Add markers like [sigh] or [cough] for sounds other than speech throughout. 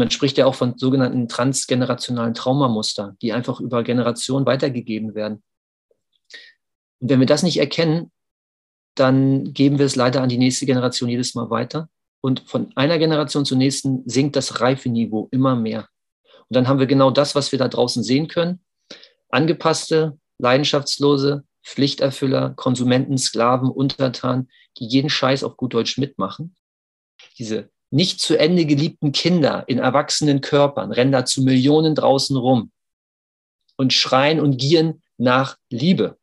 man spricht ja auch von sogenannten transgenerationalen Traumamuster, die einfach über Generationen weitergegeben werden. Und wenn wir das nicht erkennen, dann geben wir es leider an die nächste Generation jedes Mal weiter. Und von einer Generation zur nächsten sinkt das Reifeniveau immer mehr. Und dann haben wir genau das, was wir da draußen sehen können. Angepasste, leidenschaftslose, Pflichterfüller, Konsumenten, Sklaven, Untertan, die jeden Scheiß auf gut Deutsch mitmachen. Diese nicht zu Ende geliebten Kinder in erwachsenen Körpern rennen da zu Millionen draußen rum und schreien und gieren nach Liebe.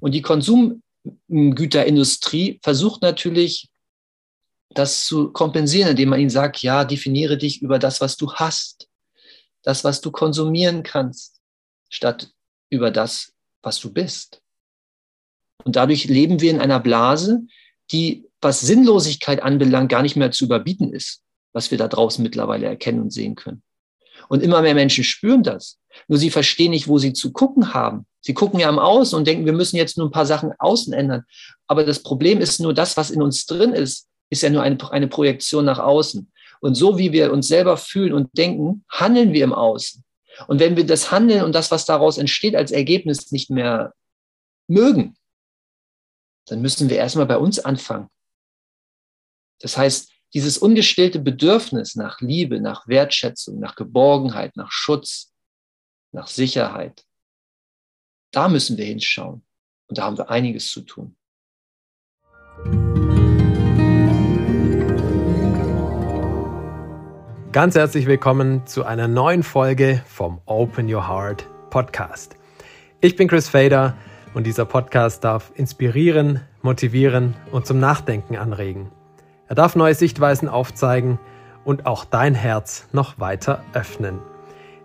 Und die Konsumgüterindustrie versucht natürlich, das zu kompensieren, indem man ihnen sagt, ja, definiere dich über das, was du hast, das, was du konsumieren kannst, statt über das, was du bist. Und dadurch leben wir in einer Blase, die, was Sinnlosigkeit anbelangt, gar nicht mehr zu überbieten ist, was wir da draußen mittlerweile erkennen und sehen können. Und immer mehr Menschen spüren das. Nur sie verstehen nicht, wo sie zu gucken haben. Sie gucken ja am Außen und denken, wir müssen jetzt nur ein paar Sachen außen ändern. Aber das Problem ist nur, das, was in uns drin ist, ist ja nur eine, eine Projektion nach außen. Und so wie wir uns selber fühlen und denken, handeln wir im Außen. Und wenn wir das Handeln und das, was daraus entsteht, als Ergebnis nicht mehr mögen, dann müssen wir erstmal bei uns anfangen. Das heißt, dieses ungestillte Bedürfnis nach Liebe, nach Wertschätzung, nach Geborgenheit, nach Schutz, nach Sicherheit, da müssen wir hinschauen. Und da haben wir einiges zu tun. Ganz herzlich willkommen zu einer neuen Folge vom Open Your Heart Podcast. Ich bin Chris Fader und dieser Podcast darf inspirieren, motivieren und zum Nachdenken anregen. Er darf neue Sichtweisen aufzeigen und auch dein Herz noch weiter öffnen.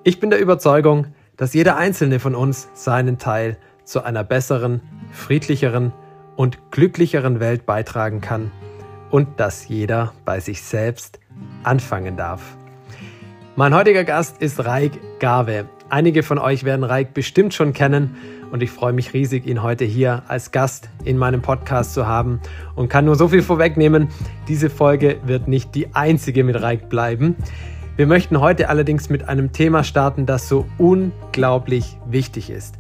Ich bin der Überzeugung, dass jeder einzelne von uns seinen Teil zu einer besseren, friedlicheren und glücklicheren Welt beitragen kann und dass jeder bei sich selbst anfangen darf. Mein heutiger Gast ist Raik Gave. Einige von euch werden Raik bestimmt schon kennen und ich freue mich riesig, ihn heute hier als Gast in meinem Podcast zu haben und kann nur so viel vorwegnehmen. Diese Folge wird nicht die einzige mit Raik bleiben. Wir möchten heute allerdings mit einem Thema starten, das so unglaublich wichtig ist.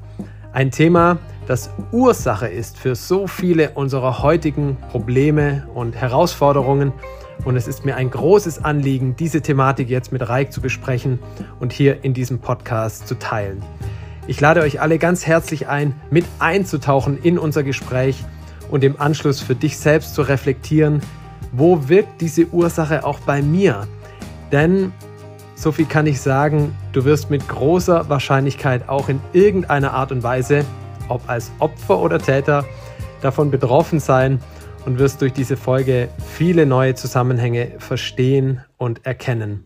Ein Thema, das Ursache ist für so viele unserer heutigen Probleme und Herausforderungen. Und es ist mir ein großes Anliegen, diese Thematik jetzt mit Reik zu besprechen und hier in diesem Podcast zu teilen. Ich lade euch alle ganz herzlich ein, mit einzutauchen in unser Gespräch und im Anschluss für dich selbst zu reflektieren, wo wirkt diese Ursache auch bei mir? Denn so viel kann ich sagen, du wirst mit großer Wahrscheinlichkeit auch in irgendeiner Art und Weise, ob als Opfer oder Täter, davon betroffen sein und wirst durch diese Folge viele neue Zusammenhänge verstehen und erkennen.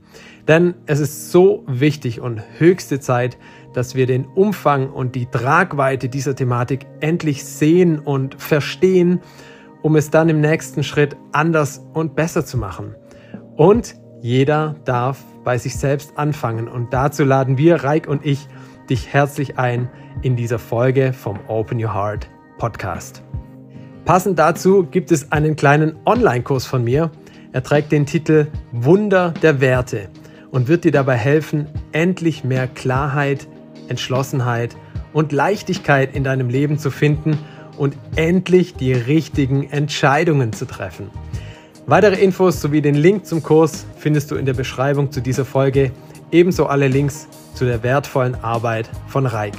Denn es ist so wichtig und höchste Zeit, dass wir den Umfang und die Tragweite dieser Thematik endlich sehen und verstehen, um es dann im nächsten Schritt anders und besser zu machen. Und jeder darf bei sich selbst anfangen. Und dazu laden wir, Reik und ich, dich herzlich ein in dieser Folge vom Open Your Heart Podcast. Passend dazu gibt es einen kleinen Online-Kurs von mir. Er trägt den Titel Wunder der Werte und wird dir dabei helfen, endlich mehr Klarheit, Entschlossenheit und Leichtigkeit in deinem Leben zu finden und endlich die richtigen Entscheidungen zu treffen. Weitere Infos sowie den Link zum Kurs findest du in der Beschreibung zu dieser Folge, ebenso alle Links zu der wertvollen Arbeit von Reik.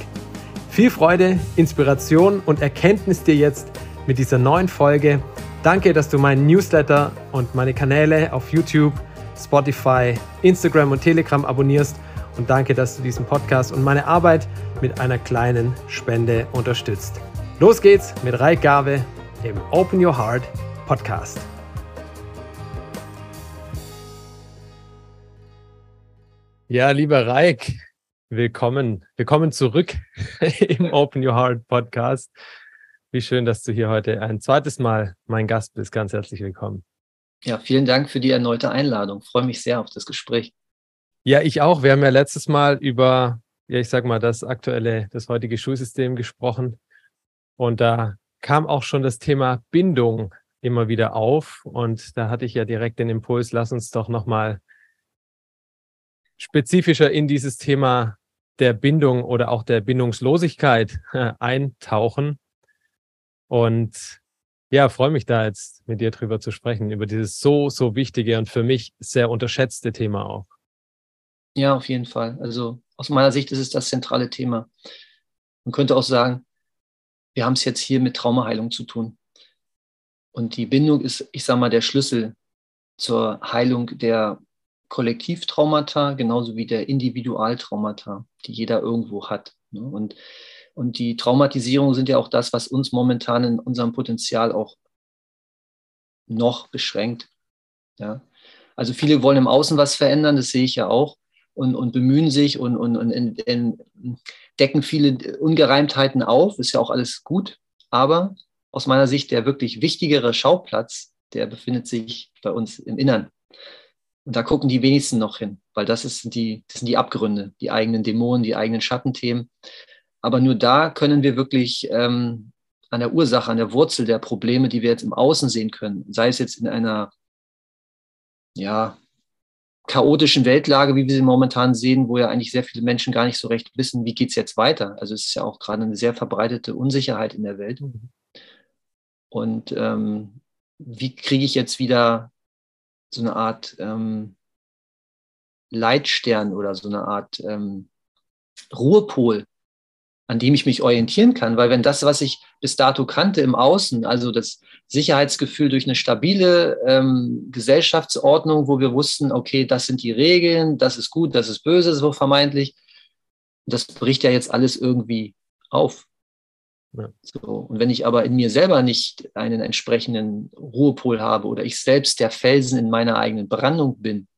Viel Freude, Inspiration und Erkenntnis dir jetzt mit dieser neuen Folge. Danke, dass du meinen Newsletter und meine Kanäle auf YouTube, Spotify, Instagram und Telegram abonnierst und danke, dass du diesen Podcast und meine Arbeit mit einer kleinen Spende unterstützt. Los geht's mit Reik Gave im Open Your Heart Podcast. Ja, lieber Reik, willkommen. Willkommen zurück [laughs] im Open Your Heart Podcast. Wie schön, dass du hier heute ein zweites Mal mein Gast bist. Ganz herzlich willkommen. Ja, vielen Dank für die erneute Einladung. Ich freue mich sehr auf das Gespräch. Ja, ich auch. Wir haben ja letztes Mal über, ja, ich sag mal, das aktuelle, das heutige Schulsystem gesprochen. Und da kam auch schon das Thema Bindung immer wieder auf. Und da hatte ich ja direkt den Impuls, lass uns doch nochmal spezifischer in dieses Thema der Bindung oder auch der Bindungslosigkeit äh, eintauchen. Und ja, freue mich da jetzt mit dir drüber zu sprechen, über dieses so, so wichtige und für mich sehr unterschätzte Thema auch. Ja, auf jeden Fall. Also aus meiner Sicht ist es das zentrale Thema. Man könnte auch sagen, wir haben es jetzt hier mit Traumaheilung zu tun. Und die Bindung ist, ich sage mal, der Schlüssel zur Heilung der Kollektivtraumata, genauso wie der Individualtraumata, die jeder irgendwo hat. Ne? Und, und die Traumatisierungen sind ja auch das, was uns momentan in unserem Potenzial auch noch beschränkt. Ja? Also viele wollen im Außen was verändern, das sehe ich ja auch, und, und bemühen sich und, und, und in, in, decken viele Ungereimtheiten auf, ist ja auch alles gut. Aber aus meiner Sicht der wirklich wichtigere Schauplatz, der befindet sich bei uns im Innern. Und da gucken die wenigsten noch hin, weil das, ist die, das sind die Abgründe, die eigenen Dämonen, die eigenen Schattenthemen. Aber nur da können wir wirklich ähm, an der Ursache, an der Wurzel der Probleme, die wir jetzt im Außen sehen können, sei es jetzt in einer ja, chaotischen Weltlage, wie wir sie momentan sehen, wo ja eigentlich sehr viele Menschen gar nicht so recht wissen, wie geht es jetzt weiter. Also es ist ja auch gerade eine sehr verbreitete Unsicherheit in der Welt. Mhm. Und ähm, wie kriege ich jetzt wieder so eine Art ähm, Leitstern oder so eine Art ähm, Ruhepol, an dem ich mich orientieren kann. Weil wenn das, was ich bis dato kannte im Außen, also das Sicherheitsgefühl durch eine stabile ähm, Gesellschaftsordnung, wo wir wussten, okay, das sind die Regeln, das ist gut, das ist böse, so vermeintlich, das bricht ja jetzt alles irgendwie auf. Ja. So. Und wenn ich aber in mir selber nicht einen entsprechenden Ruhepol habe oder ich selbst der Felsen in meiner eigenen Brandung bin,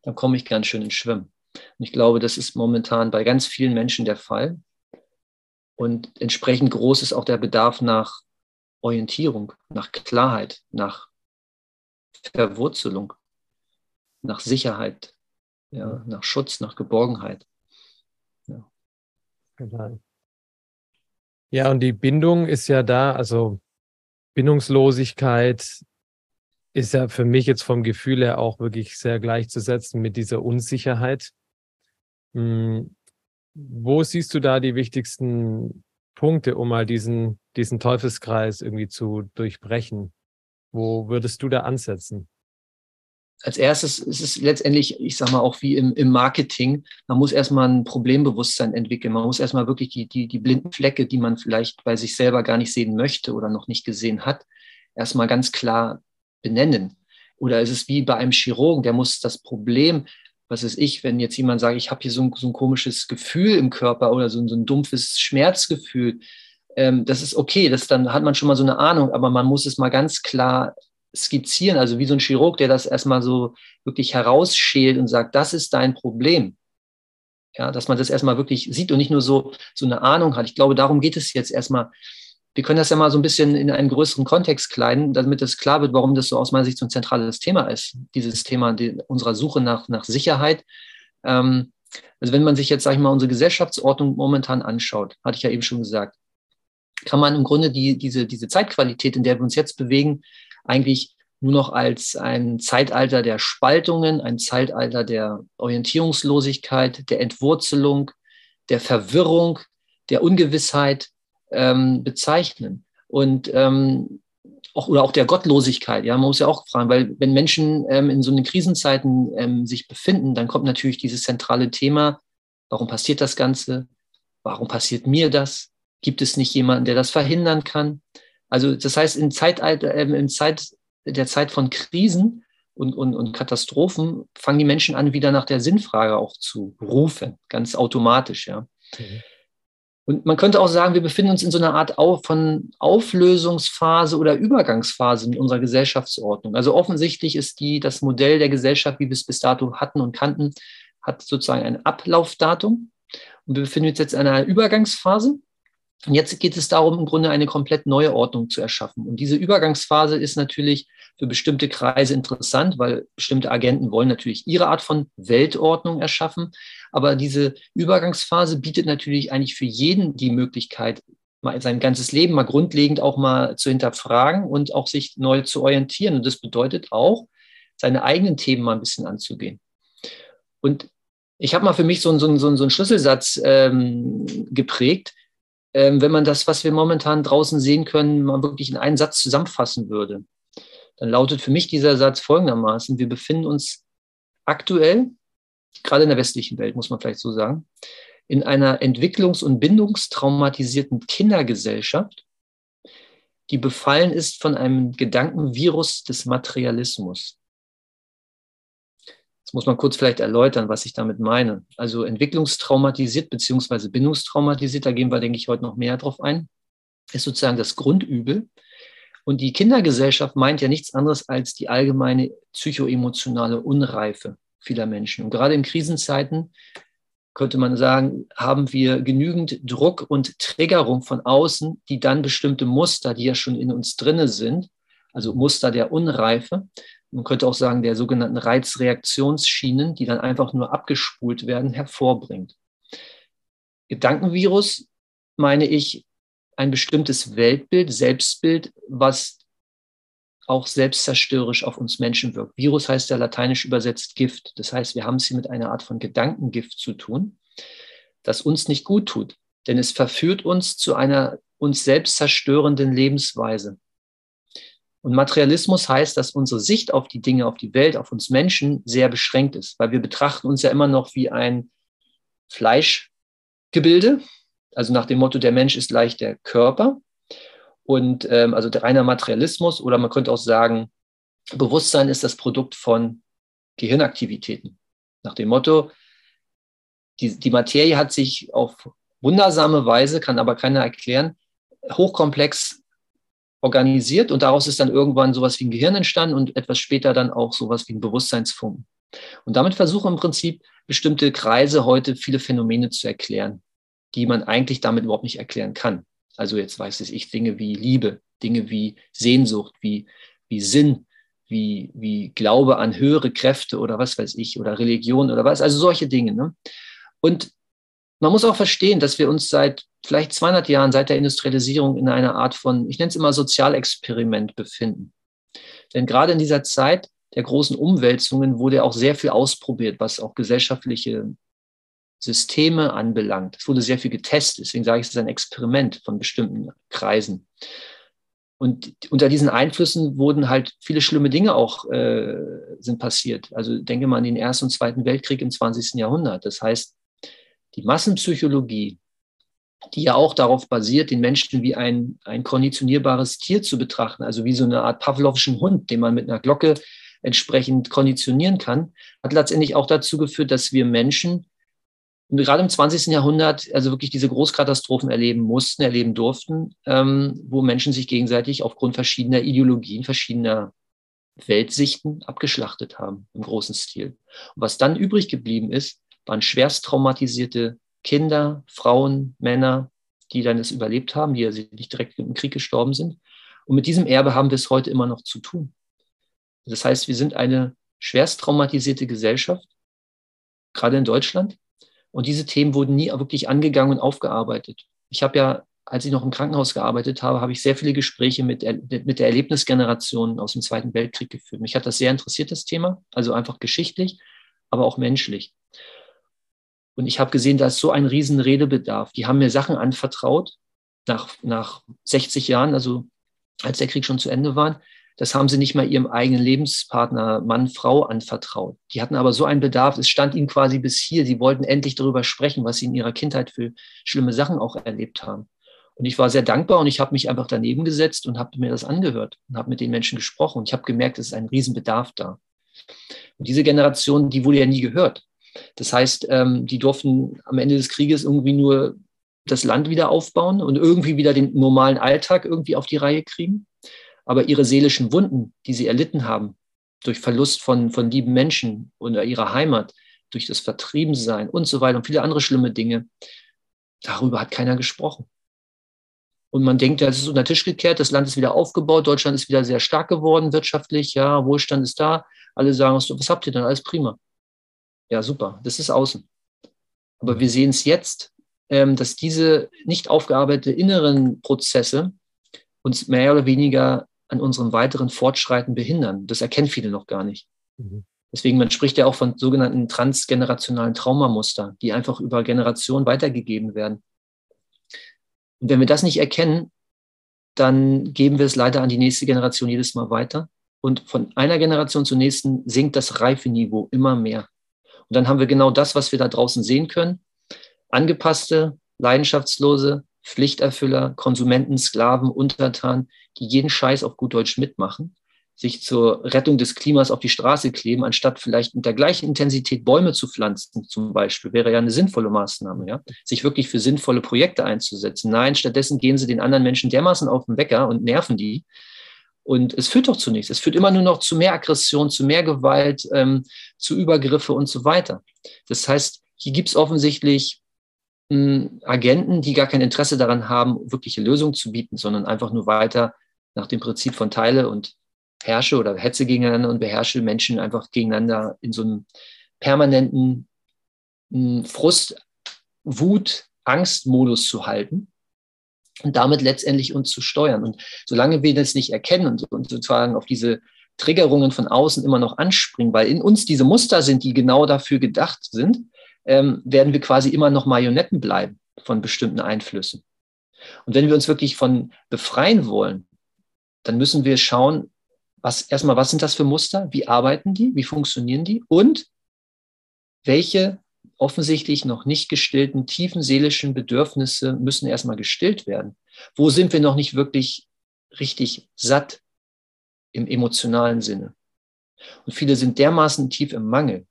dann komme ich ganz schön ins Schwimmen. Und ich glaube, das ist momentan bei ganz vielen Menschen der Fall. Und entsprechend groß ist auch der Bedarf nach Orientierung, nach Klarheit, nach Verwurzelung, nach Sicherheit, ja, nach Schutz, nach Geborgenheit. Ja. Genau. Ja, und die Bindung ist ja da, also Bindungslosigkeit ist ja für mich jetzt vom Gefühl her auch wirklich sehr gleichzusetzen mit dieser Unsicherheit. Hm, wo siehst du da die wichtigsten Punkte, um mal diesen, diesen Teufelskreis irgendwie zu durchbrechen? Wo würdest du da ansetzen? als erstes ist es letztendlich, ich sage mal auch wie im, im Marketing, man muss erstmal ein Problembewusstsein entwickeln. Man muss erstmal wirklich die, die, die blinden Flecke, die man vielleicht bei sich selber gar nicht sehen möchte oder noch nicht gesehen hat, erstmal ganz klar benennen. Oder ist es wie bei einem Chirurgen, der muss das Problem, was ist ich, wenn jetzt jemand sagt, ich habe hier so ein, so ein komisches Gefühl im Körper oder so, so ein dumpfes Schmerzgefühl, ähm, das ist okay, das dann hat man schon mal so eine Ahnung, aber man muss es mal ganz klar skizzieren, also wie so ein Chirurg, der das erstmal so wirklich herausschält und sagt, das ist dein Problem. Ja, dass man das erstmal wirklich sieht und nicht nur so, so eine Ahnung hat. Ich glaube, darum geht es jetzt erstmal. Wir können das ja mal so ein bisschen in einen größeren Kontext kleiden, damit es klar wird, warum das so aus meiner Sicht so ein zentrales Thema ist. Dieses Thema unserer Suche nach, nach Sicherheit. Ähm, also wenn man sich jetzt, sage ich mal, unsere Gesellschaftsordnung momentan anschaut, hatte ich ja eben schon gesagt, kann man im Grunde die, diese, diese Zeitqualität, in der wir uns jetzt bewegen, eigentlich nur noch als ein Zeitalter der Spaltungen, ein Zeitalter der Orientierungslosigkeit, der Entwurzelung, der Verwirrung, der Ungewissheit ähm, bezeichnen. Und ähm, auch, oder auch der Gottlosigkeit. Ja, man muss ja auch fragen, weil wenn Menschen ähm, in so einen Krisenzeiten ähm, sich befinden, dann kommt natürlich dieses zentrale Thema, warum passiert das Ganze? Warum passiert mir das? Gibt es nicht jemanden, der das verhindern kann? Also das heißt, in Zeitalter, äh, in Zeit, der Zeit von Krisen und, und, und Katastrophen fangen die Menschen an, wieder nach der Sinnfrage auch zu rufen, ganz automatisch, ja. Mhm. Und man könnte auch sagen, wir befinden uns in so einer Art von Auflösungsphase oder Übergangsphase mit unserer Gesellschaftsordnung. Also offensichtlich ist die, das Modell der Gesellschaft, wie wir es bis dato hatten und kannten, hat sozusagen ein Ablaufdatum. Und wir befinden uns jetzt in einer Übergangsphase. Und jetzt geht es darum, im Grunde eine komplett neue Ordnung zu erschaffen. Und diese Übergangsphase ist natürlich für bestimmte Kreise interessant, weil bestimmte Agenten wollen natürlich ihre Art von Weltordnung erschaffen. Aber diese Übergangsphase bietet natürlich eigentlich für jeden die Möglichkeit, mal sein ganzes Leben mal grundlegend auch mal zu hinterfragen und auch sich neu zu orientieren. Und das bedeutet auch, seine eigenen Themen mal ein bisschen anzugehen. Und Ich habe mal für mich so, so, so, so einen Schlüsselsatz ähm, geprägt. Ähm, wenn man das, was wir momentan draußen sehen können, mal wirklich in einen Satz zusammenfassen würde, dann lautet für mich dieser Satz folgendermaßen, wir befinden uns aktuell, gerade in der westlichen Welt, muss man vielleicht so sagen, in einer entwicklungs- und bindungstraumatisierten Kindergesellschaft, die befallen ist von einem Gedankenvirus des Materialismus. Das muss man kurz vielleicht erläutern, was ich damit meine. Also entwicklungstraumatisiert beziehungsweise bindungstraumatisiert, da gehen wir, denke ich, heute noch mehr drauf ein, ist sozusagen das Grundübel. Und die Kindergesellschaft meint ja nichts anderes als die allgemeine psychoemotionale Unreife vieler Menschen. Und gerade in Krisenzeiten könnte man sagen, haben wir genügend Druck und Triggerung von außen, die dann bestimmte Muster, die ja schon in uns drinne sind, also Muster der Unreife, man könnte auch sagen, der sogenannten Reizreaktionsschienen, die dann einfach nur abgespult werden, hervorbringt. Gedankenvirus meine ich ein bestimmtes Weltbild, Selbstbild, was auch selbstzerstörerisch auf uns Menschen wirkt. Virus heißt ja lateinisch übersetzt Gift. Das heißt, wir haben es hier mit einer Art von Gedankengift zu tun, das uns nicht gut tut. Denn es verführt uns zu einer uns selbst zerstörenden Lebensweise. Und Materialismus heißt, dass unsere Sicht auf die Dinge, auf die Welt, auf uns Menschen sehr beschränkt ist, weil wir betrachten uns ja immer noch wie ein Fleischgebilde. Also nach dem Motto, der Mensch ist leicht der Körper. Und ähm, also der reiner Materialismus oder man könnte auch sagen, Bewusstsein ist das Produkt von Gehirnaktivitäten. Nach dem Motto, die, die Materie hat sich auf wundersame Weise, kann aber keiner erklären, hochkomplex organisiert und daraus ist dann irgendwann sowas wie ein Gehirn entstanden und etwas später dann auch sowas wie ein Bewusstseinsfunken. Und damit versuchen im Prinzip bestimmte Kreise heute viele Phänomene zu erklären, die man eigentlich damit überhaupt nicht erklären kann. Also jetzt weiß ich Dinge wie Liebe, Dinge wie Sehnsucht, wie, wie Sinn, wie, wie Glaube an höhere Kräfte oder was weiß ich, oder Religion oder was, also solche Dinge. Ne? Und man muss auch verstehen, dass wir uns seit vielleicht 200 Jahren, seit der Industrialisierung in einer Art von, ich nenne es immer Sozialexperiment befinden. Denn gerade in dieser Zeit der großen Umwälzungen wurde auch sehr viel ausprobiert, was auch gesellschaftliche Systeme anbelangt. Es wurde sehr viel getestet, deswegen sage ich, es ist ein Experiment von bestimmten Kreisen. Und unter diesen Einflüssen wurden halt viele schlimme Dinge auch äh, sind passiert. Also denke mal an den Ersten und Zweiten Weltkrieg im 20. Jahrhundert. Das heißt, die Massenpsychologie, die ja auch darauf basiert, den Menschen wie ein, ein konditionierbares Tier zu betrachten, also wie so eine Art Pavlovschen Hund, den man mit einer Glocke entsprechend konditionieren kann, hat letztendlich auch dazu geführt, dass wir Menschen gerade im 20. Jahrhundert also wirklich diese Großkatastrophen erleben mussten, erleben durften, ähm, wo Menschen sich gegenseitig aufgrund verschiedener Ideologien, verschiedener Weltsichten abgeschlachtet haben im großen Stil. Und was dann übrig geblieben ist, waren schwerst traumatisierte Kinder, Frauen, Männer, die dann es überlebt haben, die also nicht direkt im Krieg gestorben sind. Und mit diesem Erbe haben wir es heute immer noch zu tun. Das heißt, wir sind eine schwerst traumatisierte Gesellschaft, gerade in Deutschland. Und diese Themen wurden nie wirklich angegangen und aufgearbeitet. Ich habe ja, als ich noch im Krankenhaus gearbeitet habe, habe ich sehr viele Gespräche mit, mit der Erlebnisgeneration aus dem Zweiten Weltkrieg geführt. Mich hat das sehr interessiert, das Thema, also einfach geschichtlich, aber auch menschlich. Und ich habe gesehen, da ist so ein riesen Redebedarf. Die haben mir Sachen anvertraut, nach, nach 60 Jahren, also als der Krieg schon zu Ende war, das haben sie nicht mal ihrem eigenen Lebenspartner, Mann, Frau anvertraut. Die hatten aber so einen Bedarf, es stand ihnen quasi bis hier. Sie wollten endlich darüber sprechen, was sie in ihrer Kindheit für schlimme Sachen auch erlebt haben. Und ich war sehr dankbar und ich habe mich einfach daneben gesetzt und habe mir das angehört und habe mit den Menschen gesprochen. Und ich habe gemerkt, es ist ein Riesenbedarf da. Und diese Generation, die wurde ja nie gehört. Das heißt, ähm, die durften am Ende des Krieges irgendwie nur das Land wieder aufbauen und irgendwie wieder den normalen Alltag irgendwie auf die Reihe kriegen aber ihre seelischen Wunden, die sie erlitten haben, durch Verlust von, von lieben Menschen oder ihrer Heimat, durch das Vertriebensein und so weiter und viele andere schlimme Dinge, darüber hat keiner gesprochen. Und man denkt, das ist unter den Tisch gekehrt, das Land ist wieder aufgebaut, Deutschland ist wieder sehr stark geworden wirtschaftlich, ja, Wohlstand ist da. Alle sagen, was habt ihr denn? Alles prima. Ja, super, das ist außen. Aber wir sehen es jetzt, ähm, dass diese nicht aufgearbeiteten inneren Prozesse uns mehr oder weniger an unserem weiteren Fortschreiten behindern. Das erkennen viele noch gar nicht. Mhm. Deswegen, man spricht ja auch von sogenannten transgenerationalen Traumamuster, die einfach über Generationen weitergegeben werden. Und wenn wir das nicht erkennen, dann geben wir es leider an die nächste Generation jedes Mal weiter. Und von einer Generation zur nächsten sinkt das Reifeniveau immer mehr. Und dann haben wir genau das, was wir da draußen sehen können. Angepasste, leidenschaftslose, Pflichterfüller, Konsumenten, Sklaven, Untertan, die jeden Scheiß auf gut Deutsch mitmachen sich zur Rettung des Klimas auf die Straße kleben, anstatt vielleicht mit der gleichen Intensität Bäume zu pflanzen, zum Beispiel, wäre ja eine sinnvolle Maßnahme, ja, sich wirklich für sinnvolle Projekte einzusetzen. Nein, stattdessen gehen sie den anderen Menschen dermaßen auf den Wecker und nerven die. Und es führt doch zu nichts. Es führt immer nur noch zu mehr Aggression, zu mehr Gewalt, ähm, zu Übergriffe und so weiter. Das heißt, hier gibt es offensichtlich hm, Agenten, die gar kein Interesse daran haben, wirkliche Lösungen zu bieten, sondern einfach nur weiter nach dem Prinzip von Teile und herrsche oder hetze gegeneinander und beherrsche Menschen einfach gegeneinander in so einem permanenten hm, Frust, Wut, Angstmodus zu halten und damit letztendlich uns zu steuern. Und solange wir das nicht erkennen und, sozusagen auf diese Triggerungen von außen immer noch anspringen, weil in uns diese Muster sind, die genau dafür gedacht sind, ähm, werden wir quasi immer noch Marionetten bleiben von bestimmten Einflüssen. Und wenn wir uns wirklich von befreien wollen, dann müssen wir schauen, was, erstmal, was sind das für Muster? Wie arbeiten die? Wie funktionieren die? Und welche offensichtlich noch nicht gestillten tiefen seelischen Bedürfnisse müssen erstmal gestillt werden? Wo sind wir noch nicht wirklich richtig satt im emotionalen Sinne? Und viele sind dermaßen tief im Mangel,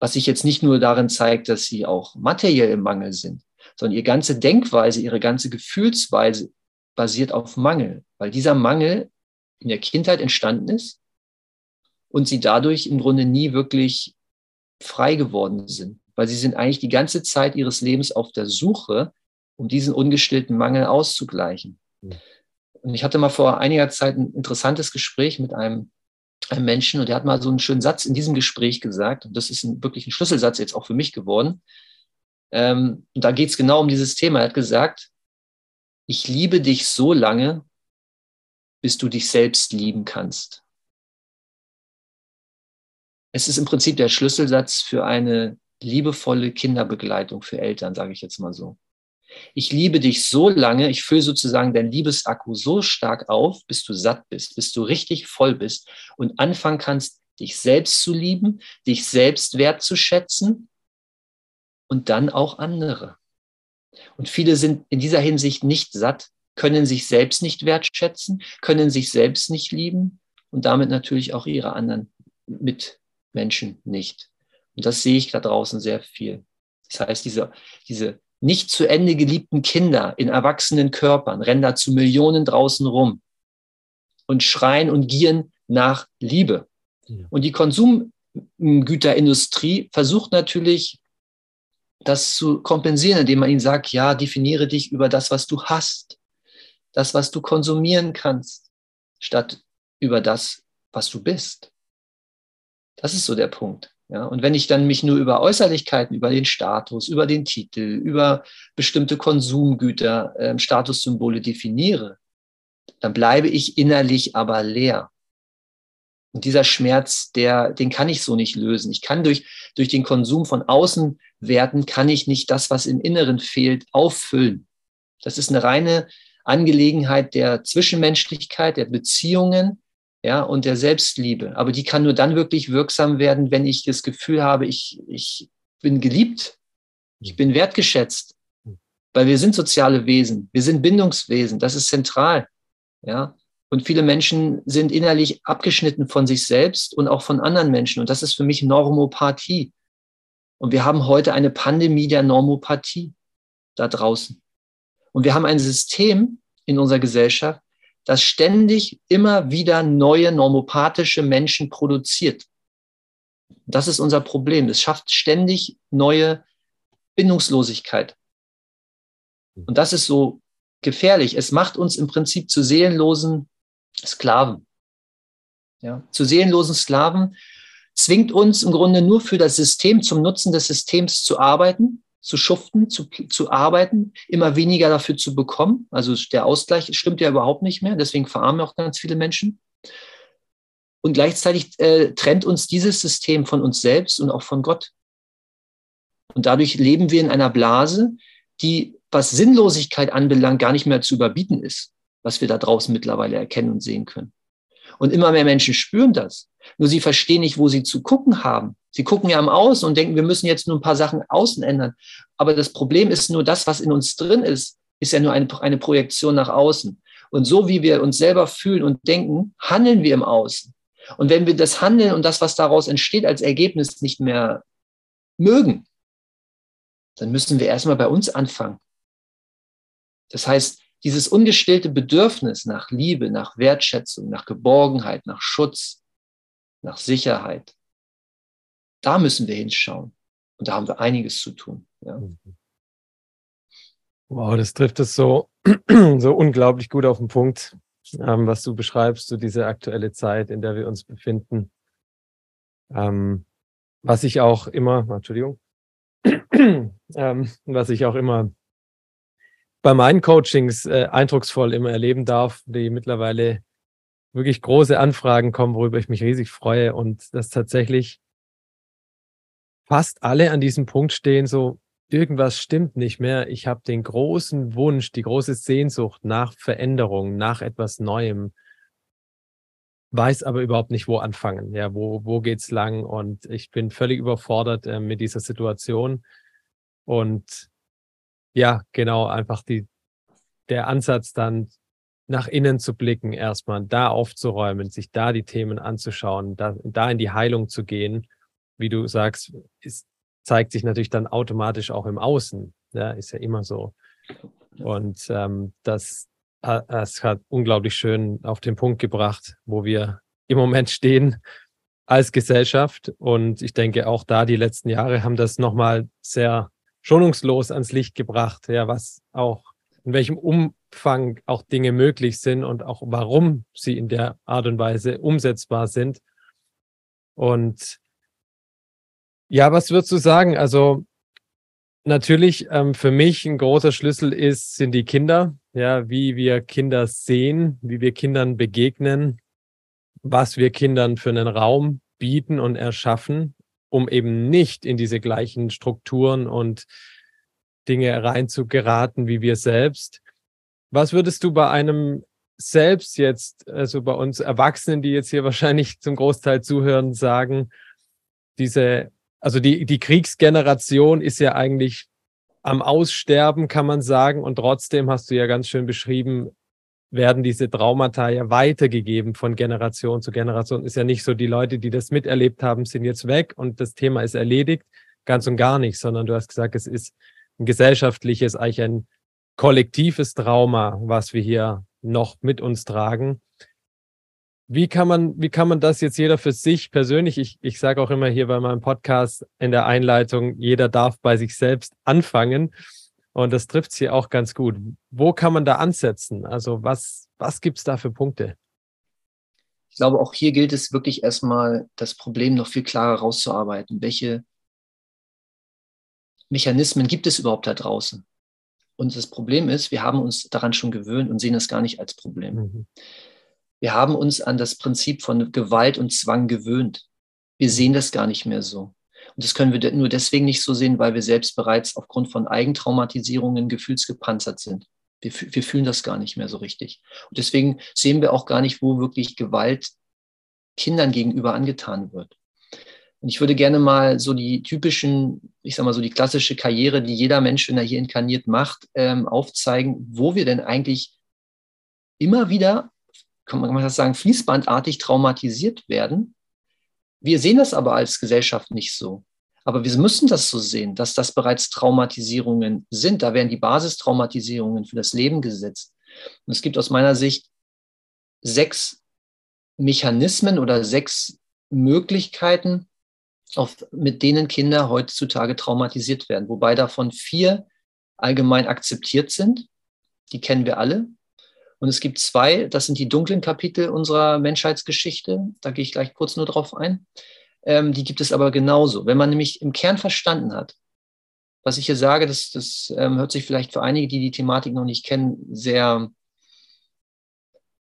was sich jetzt nicht nur darin zeigt, dass sie auch materiell im Mangel sind, sondern ihre ganze Denkweise, ihre ganze Gefühlsweise basiert auf Mangel, weil dieser Mangel in der Kindheit entstanden ist und sie dadurch im Grunde nie wirklich frei geworden sind, weil sie sind eigentlich die ganze Zeit ihres Lebens auf der Suche, um diesen ungestillten Mangel auszugleichen. Und ich hatte mal vor einiger Zeit ein interessantes Gespräch mit einem, einem Menschen und der hat mal so einen schönen Satz in diesem Gespräch gesagt, und das ist ein, wirklich ein Schlüsselsatz jetzt auch für mich geworden. Ähm, und da geht es genau um dieses Thema. Er hat gesagt, ich liebe dich so lange, bis du dich selbst lieben kannst. Es ist im Prinzip der Schlüsselsatz für eine liebevolle Kinderbegleitung für Eltern, sage ich jetzt mal so. Ich liebe dich so lange, ich fülle sozusagen dein Liebesakku so stark auf, bis du satt bist, bis du richtig voll bist und anfangen kannst, dich selbst zu lieben, dich selbst wertzuschätzen und dann auch andere. Und viele sind in dieser Hinsicht nicht satt, können sich selbst nicht wertschätzen, können sich selbst nicht lieben und damit natürlich auch ihre anderen Mitmenschen nicht. Und das sehe ich da draußen sehr viel. Das heißt, diese, diese nicht zu Ende geliebten Kinder in erwachsenen Körpern rennen da zu Millionen draußen rum und schreien und gieren nach Liebe. Und die Konsumgüterindustrie versucht natürlich, das zu kompensieren, indem man ihnen sagt, ja, definiere dich über das, was du hast das, was du konsumieren kannst, statt über das, was du bist. Das ist so der Punkt. Ja, und wenn ich dann mich nur über Äußerlichkeiten, über den Status, über den Titel, über bestimmte Konsumgüter, äh, Statussymbole definiere, dann bleibe ich innerlich aber leer. Und dieser Schmerz, der, den kann ich so nicht lösen. Ich kann durch, durch den Konsum von Außenwerten, kann ich nicht das, was im Inneren fehlt, auffüllen. Das ist eine reine Angelegenheit der Zwischenmenschlichkeit, der Beziehungen, ja, und der Selbstliebe. Aber die kann nur dann wirklich wirksam werden, wenn ich das Gefühl habe, ich, ich bin geliebt, ich bin wertgeschätzt, weil wir sind soziale Wesen, wir sind Bindungswesen, das ist zentral, ja. Und viele Menschen sind innerlich abgeschnitten von sich selbst und auch von anderen Menschen. Und das ist für mich Normopathie. Und wir haben heute eine Pandemie der Normopathie da draußen. Und wir haben ein System in unserer Gesellschaft, das ständig immer wieder neue normopathische Menschen produziert. Das ist unser Problem. Es schafft ständig neue Bindungslosigkeit. Und das ist so gefährlich. Es macht uns im Prinzip zu seelenlosen Sklaven. Ja, zu seelenlosen Sklaven zwingt uns im Grunde nur für das System, zum Nutzen des Systems zu arbeiten zu schuften, zu, zu arbeiten, immer weniger dafür zu bekommen. Also der Ausgleich stimmt ja überhaupt nicht mehr. Deswegen verarmen auch ganz viele Menschen. Und gleichzeitig äh, trennt uns dieses System von uns selbst und auch von Gott. Und dadurch leben wir in einer Blase, die, was Sinnlosigkeit anbelangt, gar nicht mehr zu überbieten ist, was wir da draußen mittlerweile erkennen und sehen können. Und immer mehr Menschen spüren das. Nur sie verstehen nicht, wo sie zu gucken haben. Sie gucken ja am Außen und denken, wir müssen jetzt nur ein paar Sachen außen ändern. Aber das Problem ist nur, das, was in uns drin ist, ist ja nur eine, eine Projektion nach außen. Und so wie wir uns selber fühlen und denken, handeln wir im Außen. Und wenn wir das Handeln und das, was daraus entsteht, als Ergebnis nicht mehr mögen, dann müssen wir erstmal bei uns anfangen. Das heißt, dieses ungestillte Bedürfnis nach Liebe, nach Wertschätzung, nach Geborgenheit, nach Schutz, nach Sicherheit, da müssen wir hinschauen. Und da haben wir einiges zu tun. Ja. Wow, das trifft es so, [clears throat] so unglaublich gut auf den Punkt, ähm, was du beschreibst, so diese aktuelle Zeit, in der wir uns befinden. Ähm, was ich auch immer, Entschuldigung, [clears throat] ähm, was ich auch immer bei meinen Coachings äh, eindrucksvoll immer erleben darf, die mittlerweile wirklich große Anfragen kommen, worüber ich mich riesig freue und dass tatsächlich fast alle an diesem Punkt stehen, so irgendwas stimmt nicht mehr. Ich habe den großen Wunsch, die große Sehnsucht nach Veränderung, nach etwas Neuem, weiß aber überhaupt nicht, wo anfangen. Ja, wo, wo geht's lang? Und ich bin völlig überfordert äh, mit dieser Situation. Und ja, genau, einfach die, der Ansatz dann nach innen zu blicken, erstmal da aufzuräumen, sich da die Themen anzuschauen, da, da in die Heilung zu gehen, wie du sagst, ist, zeigt sich natürlich dann automatisch auch im Außen. Ja, ist ja immer so. Und ähm, das, das hat unglaublich schön auf den Punkt gebracht, wo wir im Moment stehen als Gesellschaft. Und ich denke, auch da die letzten Jahre haben das nochmal sehr schonungslos ans Licht gebracht, ja, was auch, in welchem Umfang auch Dinge möglich sind und auch warum sie in der Art und Weise umsetzbar sind. Und ja, was würdest du sagen? Also natürlich ähm, für mich ein großer Schlüssel ist, sind die Kinder, ja, wie wir Kinder sehen, wie wir Kindern begegnen, was wir Kindern für einen Raum bieten und erschaffen, um eben nicht in diese gleichen Strukturen und Dinge reinzugeraten wie wir selbst. Was würdest du bei einem selbst jetzt, also bei uns Erwachsenen, die jetzt hier [laughs] wahrscheinlich zum Großteil zuhören, sagen, diese, also die, die Kriegsgeneration ist ja eigentlich am Aussterben, kann man sagen. Und trotzdem hast du ja ganz schön beschrieben, werden diese Traumata ja weitergegeben von Generation zu Generation. Ist ja nicht so, die Leute, die das miterlebt haben, sind jetzt weg und das Thema ist erledigt. Ganz und gar nicht, sondern du hast gesagt, es ist ein gesellschaftliches, eigentlich ein kollektives Trauma, was wir hier noch mit uns tragen. Wie kann man, wie kann man das jetzt jeder für sich persönlich, ich, ich sage auch immer hier bei meinem Podcast in der Einleitung, jeder darf bei sich selbst anfangen. Und das trifft sie auch ganz gut. Wo kann man da ansetzen? Also was, was gibt es da für Punkte? Ich glaube, auch hier gilt es wirklich erstmal, das Problem noch viel klarer rauszuarbeiten. Welche Mechanismen gibt es überhaupt da draußen? Und das Problem ist, wir haben uns daran schon gewöhnt und sehen das gar nicht als Problem. Mhm. Wir haben uns an das Prinzip von Gewalt und Zwang gewöhnt. Wir sehen das gar nicht mehr so. Das können wir nur deswegen nicht so sehen, weil wir selbst bereits aufgrund von Eigentraumatisierungen gefühlsgepanzert sind. Wir, wir fühlen das gar nicht mehr so richtig. Und deswegen sehen wir auch gar nicht, wo wirklich Gewalt Kindern gegenüber angetan wird. Und ich würde gerne mal so die typischen, ich sag mal so die klassische Karriere, die jeder Mensch, wenn er hier inkarniert macht, ähm, aufzeigen, wo wir denn eigentlich immer wieder, kann man das sagen, fließbandartig traumatisiert werden wir sehen das aber als Gesellschaft nicht so. Aber wir müssen das so sehen, dass das bereits Traumatisierungen sind. Da werden die Basistraumatisierungen für das Leben gesetzt. Und es gibt aus meiner Sicht sechs Mechanismen oder sechs Möglichkeiten, auf, mit denen Kinder heutzutage traumatisiert werden. Wobei davon vier allgemein akzeptiert sind. Die kennen wir alle. Und es gibt zwei, das sind die dunklen Kapitel unserer Menschheitsgeschichte. Da gehe ich gleich kurz nur drauf ein. Ähm, die gibt es aber genauso. Wenn man nämlich im Kern verstanden hat, was ich hier sage, das, das ähm, hört sich vielleicht für einige, die die Thematik noch nicht kennen, sehr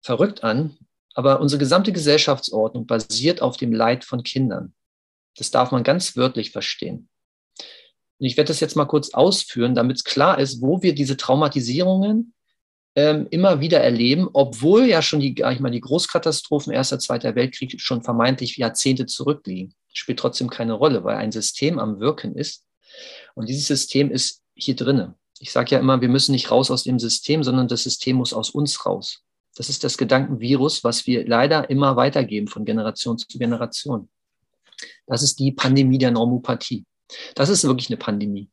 verrückt an. Aber unsere gesamte Gesellschaftsordnung basiert auf dem Leid von Kindern. Das darf man ganz wörtlich verstehen. Und ich werde das jetzt mal kurz ausführen, damit es klar ist, wo wir diese Traumatisierungen ähm, immer wieder erleben, obwohl ja schon die, ich meine, die Großkatastrophen Erster, Zweiter Weltkrieg schon vermeintlich Jahrzehnte zurückliegen. Spielt trotzdem keine Rolle, weil ein System am Wirken ist. Und dieses System ist hier drinnen. Ich sage ja immer, wir müssen nicht raus aus dem System, sondern das System muss aus uns raus. Das ist das Gedankenvirus, was wir leider immer weitergeben von Generation zu Generation. Das ist die Pandemie der Normopathie. Das ist wirklich eine Pandemie.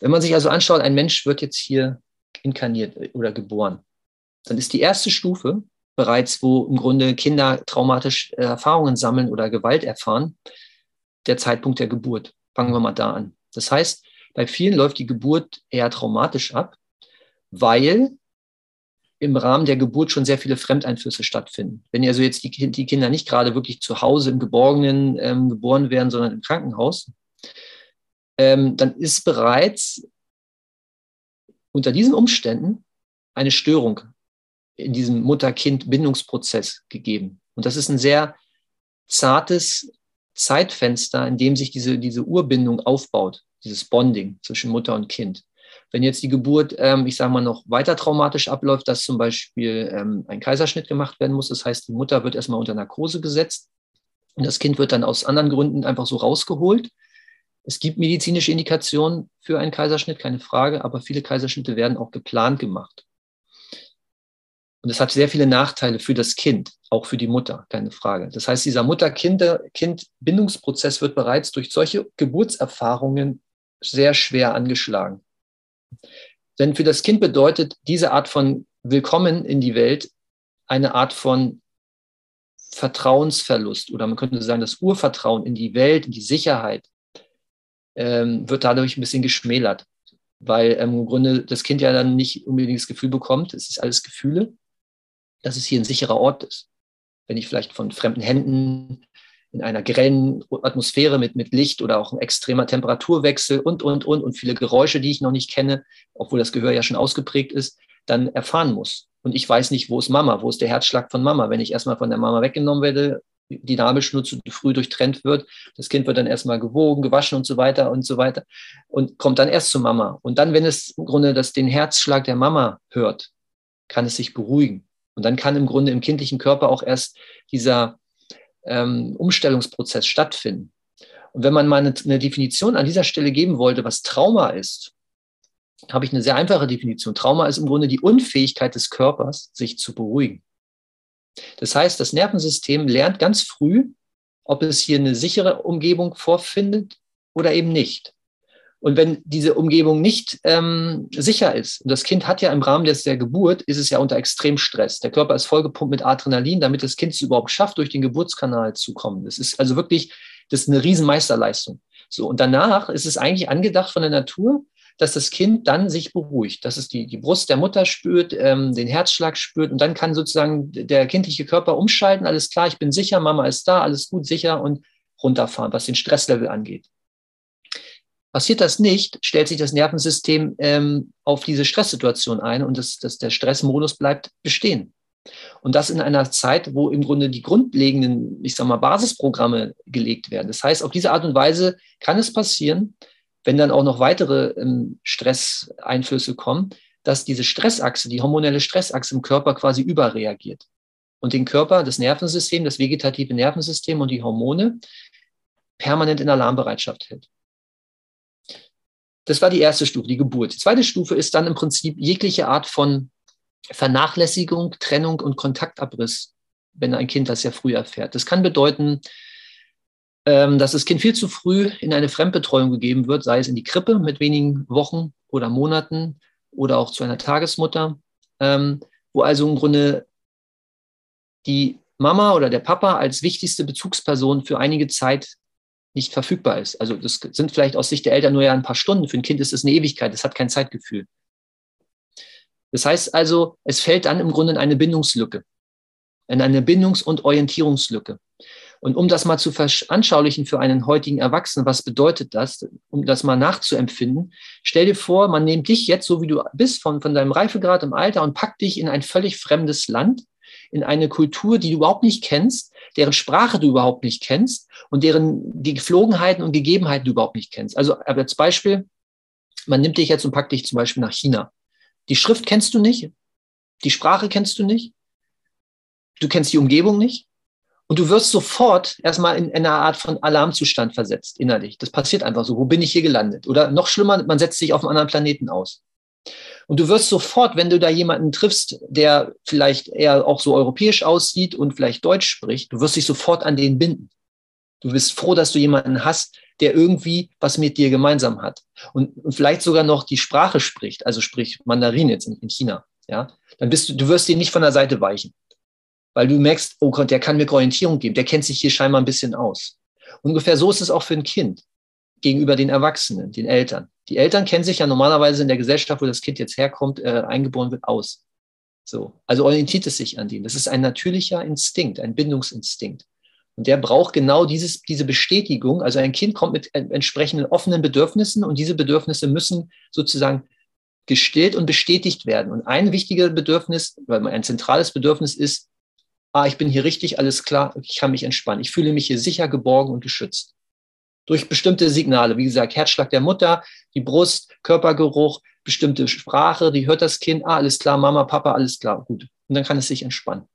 Wenn man sich also anschaut, ein Mensch wird jetzt hier inkarniert oder geboren, dann ist die erste Stufe bereits, wo im Grunde Kinder traumatische Erfahrungen sammeln oder Gewalt erfahren, der Zeitpunkt der Geburt. Fangen wir mal da an. Das heißt, bei vielen läuft die Geburt eher traumatisch ab, weil im Rahmen der Geburt schon sehr viele Fremdeinflüsse stattfinden. Wenn also jetzt die, die Kinder nicht gerade wirklich zu Hause im Geborgenen ähm, geboren werden, sondern im Krankenhaus, ähm, dann ist bereits unter diesen Umständen eine Störung in diesem Mutter-Kind-Bindungsprozess gegeben. Und das ist ein sehr zartes Zeitfenster, in dem sich diese, diese Urbindung aufbaut dieses Bonding zwischen Mutter und Kind. Wenn jetzt die Geburt, ähm, ich sage mal, noch weiter traumatisch abläuft, dass zum Beispiel ähm, ein Kaiserschnitt gemacht werden muss, das heißt, die Mutter wird erstmal unter Narkose gesetzt und das Kind wird dann aus anderen Gründen einfach so rausgeholt. Es gibt medizinische Indikationen für einen Kaiserschnitt, keine Frage, aber viele Kaiserschnitte werden auch geplant gemacht. Und es hat sehr viele Nachteile für das Kind, auch für die Mutter, keine Frage. Das heißt, dieser Mutter-Kind-Bindungsprozess wird bereits durch solche Geburtserfahrungen sehr schwer angeschlagen. Denn für das Kind bedeutet diese Art von Willkommen in die Welt eine Art von Vertrauensverlust oder man könnte sagen, das Urvertrauen in die Welt, in die Sicherheit ähm, wird dadurch ein bisschen geschmälert, weil ähm, im Grunde das Kind ja dann nicht unbedingt das Gefühl bekommt, es ist alles Gefühle, dass es hier ein sicherer Ort ist. Wenn ich vielleicht von fremden Händen in einer grellen Atmosphäre mit, mit Licht oder auch ein extremer Temperaturwechsel und, und, und und viele Geräusche, die ich noch nicht kenne, obwohl das Gehör ja schon ausgeprägt ist, dann erfahren muss. Und ich weiß nicht, wo ist Mama, wo ist der Herzschlag von Mama. Wenn ich erstmal von der Mama weggenommen werde, die Nabelschnur zu früh durchtrennt wird, das Kind wird dann erstmal gewogen, gewaschen und so weiter und so weiter und kommt dann erst zu Mama. Und dann, wenn es im Grunde das, den Herzschlag der Mama hört, kann es sich beruhigen. Und dann kann im Grunde im kindlichen Körper auch erst dieser ähm, Umstellungsprozess stattfinden. Und wenn man mal eine, eine Definition an dieser Stelle geben wollte, was Trauma ist, habe ich eine sehr einfache Definition. Trauma ist im Grunde die Unfähigkeit des Körpers, sich zu beruhigen. Das heißt, das Nervensystem lernt ganz früh, ob es hier eine sichere Umgebung vorfindet oder eben nicht. Und wenn diese Umgebung nicht ähm, sicher ist, und das Kind hat ja im Rahmen der Geburt, ist es ja unter Extremstress. Der Körper ist vollgepumpt mit Adrenalin, damit das Kind es überhaupt schafft, durch den Geburtskanal zu kommen. Das ist also wirklich, das ist eine Riesenmeisterleistung. So, und danach ist es eigentlich angedacht von der Natur, dass das Kind dann sich beruhigt, dass es die, die Brust der Mutter spürt, ähm, den Herzschlag spürt und dann kann sozusagen der kindliche Körper umschalten, alles klar, ich bin sicher, Mama ist da, alles gut, sicher und runterfahren, was den Stresslevel angeht. Passiert das nicht, stellt sich das Nervensystem ähm, auf diese Stresssituation ein und das, das, der Stressmodus bleibt bestehen. Und das in einer Zeit, wo im Grunde die grundlegenden, ich sag mal, Basisprogramme gelegt werden. Das heißt, auf diese Art und Weise kann es passieren, wenn dann auch noch weitere ähm, Stresseinflüsse kommen, dass diese Stressachse, die hormonelle Stressachse im Körper quasi überreagiert und den Körper, das Nervensystem, das vegetative Nervensystem und die Hormone permanent in Alarmbereitschaft hält. Das war die erste Stufe, die Geburt. Die zweite Stufe ist dann im Prinzip jegliche Art von Vernachlässigung, Trennung und Kontaktabriss, wenn ein Kind das sehr früh erfährt. Das kann bedeuten, dass das Kind viel zu früh in eine Fremdbetreuung gegeben wird, sei es in die Krippe mit wenigen Wochen oder Monaten oder auch zu einer Tagesmutter, ähm, wo also im Grunde die Mama oder der Papa als wichtigste Bezugsperson für einige Zeit nicht verfügbar ist. Also das sind vielleicht aus Sicht der Eltern nur ja ein paar Stunden. Für ein Kind ist es eine Ewigkeit. Es hat kein Zeitgefühl. Das heißt also, es fällt dann im Grunde in eine Bindungslücke, in eine Bindungs- und Orientierungslücke. Und um das mal zu veranschaulichen für einen heutigen Erwachsenen, was bedeutet das, um das mal nachzuempfinden, stell dir vor, man nimmt dich jetzt, so wie du bist, von, von deinem Reifegrad im Alter und packt dich in ein völlig fremdes Land, in eine Kultur, die du überhaupt nicht kennst, deren Sprache du überhaupt nicht kennst und deren Geflogenheiten und Gegebenheiten du überhaupt nicht kennst. Also als Beispiel, man nimmt dich jetzt und packt dich zum Beispiel nach China. Die Schrift kennst du nicht, die Sprache kennst du nicht, du kennst die Umgebung nicht und du wirst sofort erstmal in, in eine Art von Alarmzustand versetzt, innerlich. Das passiert einfach so. Wo bin ich hier gelandet? Oder noch schlimmer, man setzt sich auf einen anderen Planeten aus. Und du wirst sofort, wenn du da jemanden triffst, der vielleicht eher auch so europäisch aussieht und vielleicht Deutsch spricht, du wirst dich sofort an den binden. Du bist froh, dass du jemanden hast, der irgendwie was mit dir gemeinsam hat. Und, und vielleicht sogar noch die Sprache spricht, also sprich Mandarin jetzt in, in China. Ja, dann bist du, du wirst dir nicht von der Seite weichen. Weil du merkst, oh Gott, der kann mir Orientierung geben, der kennt sich hier scheinbar ein bisschen aus. Ungefähr so ist es auch für ein Kind gegenüber den Erwachsenen, den Eltern. Die Eltern kennen sich ja normalerweise in der Gesellschaft, wo das Kind jetzt herkommt, äh, eingeboren wird, aus. So. Also orientiert es sich an denen. Das ist ein natürlicher Instinkt, ein Bindungsinstinkt. Und der braucht genau dieses, diese Bestätigung. Also ein Kind kommt mit entsprechenden offenen Bedürfnissen und diese Bedürfnisse müssen sozusagen gestillt und bestätigt werden. Und ein wichtiges Bedürfnis, weil ein zentrales Bedürfnis ist, ah, ich bin hier richtig, alles klar, ich kann mich entspannen. Ich fühle mich hier sicher, geborgen und geschützt. Durch bestimmte Signale, wie gesagt, Herzschlag der Mutter, die Brust, Körpergeruch, bestimmte Sprache, die hört das Kind, ah, alles klar, Mama, Papa, alles klar, gut. Und dann kann es sich entspannen.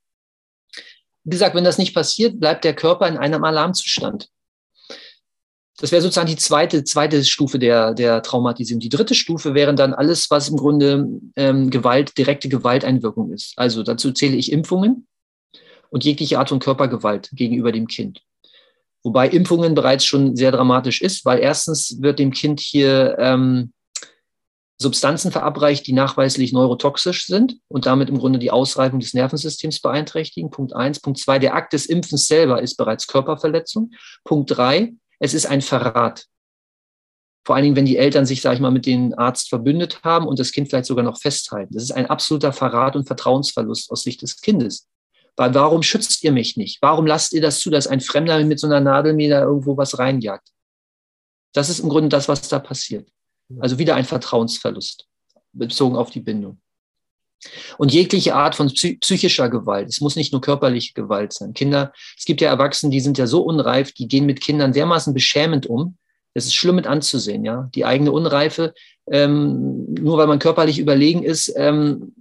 Wie gesagt, wenn das nicht passiert, bleibt der Körper in einem Alarmzustand. Das wäre sozusagen die zweite, zweite Stufe der, der Traumatisierung. Die dritte Stufe wäre dann alles, was im Grunde ähm, Gewalt, direkte Gewalteinwirkung ist. Also dazu zähle ich Impfungen und jegliche Art von Körpergewalt gegenüber dem Kind. Wobei Impfungen bereits schon sehr dramatisch ist, weil erstens wird dem Kind hier ähm, Substanzen verabreicht, die nachweislich neurotoxisch sind und damit im Grunde die Ausreifung des Nervensystems beeinträchtigen. Punkt eins. Punkt zwei, der Akt des Impfens selber ist bereits Körperverletzung. Punkt drei, es ist ein Verrat. Vor allen Dingen, wenn die Eltern sich, sage ich mal, mit dem Arzt verbündet haben und das Kind vielleicht sogar noch festhalten. Das ist ein absoluter Verrat und Vertrauensverlust aus Sicht des Kindes. Warum schützt ihr mich nicht? Warum lasst ihr das zu, dass ein Fremder mit so einer Nadel mir da irgendwo was reinjagt? Das ist im Grunde das, was da passiert. Also wieder ein Vertrauensverlust bezogen auf die Bindung. Und jegliche Art von psychischer Gewalt. Es muss nicht nur körperliche Gewalt sein. Kinder, es gibt ja Erwachsene, die sind ja so unreif, die gehen mit Kindern dermaßen beschämend um. Das ist schlimm mit anzusehen, ja. Die eigene Unreife, ähm, nur weil man körperlich überlegen ist, ähm,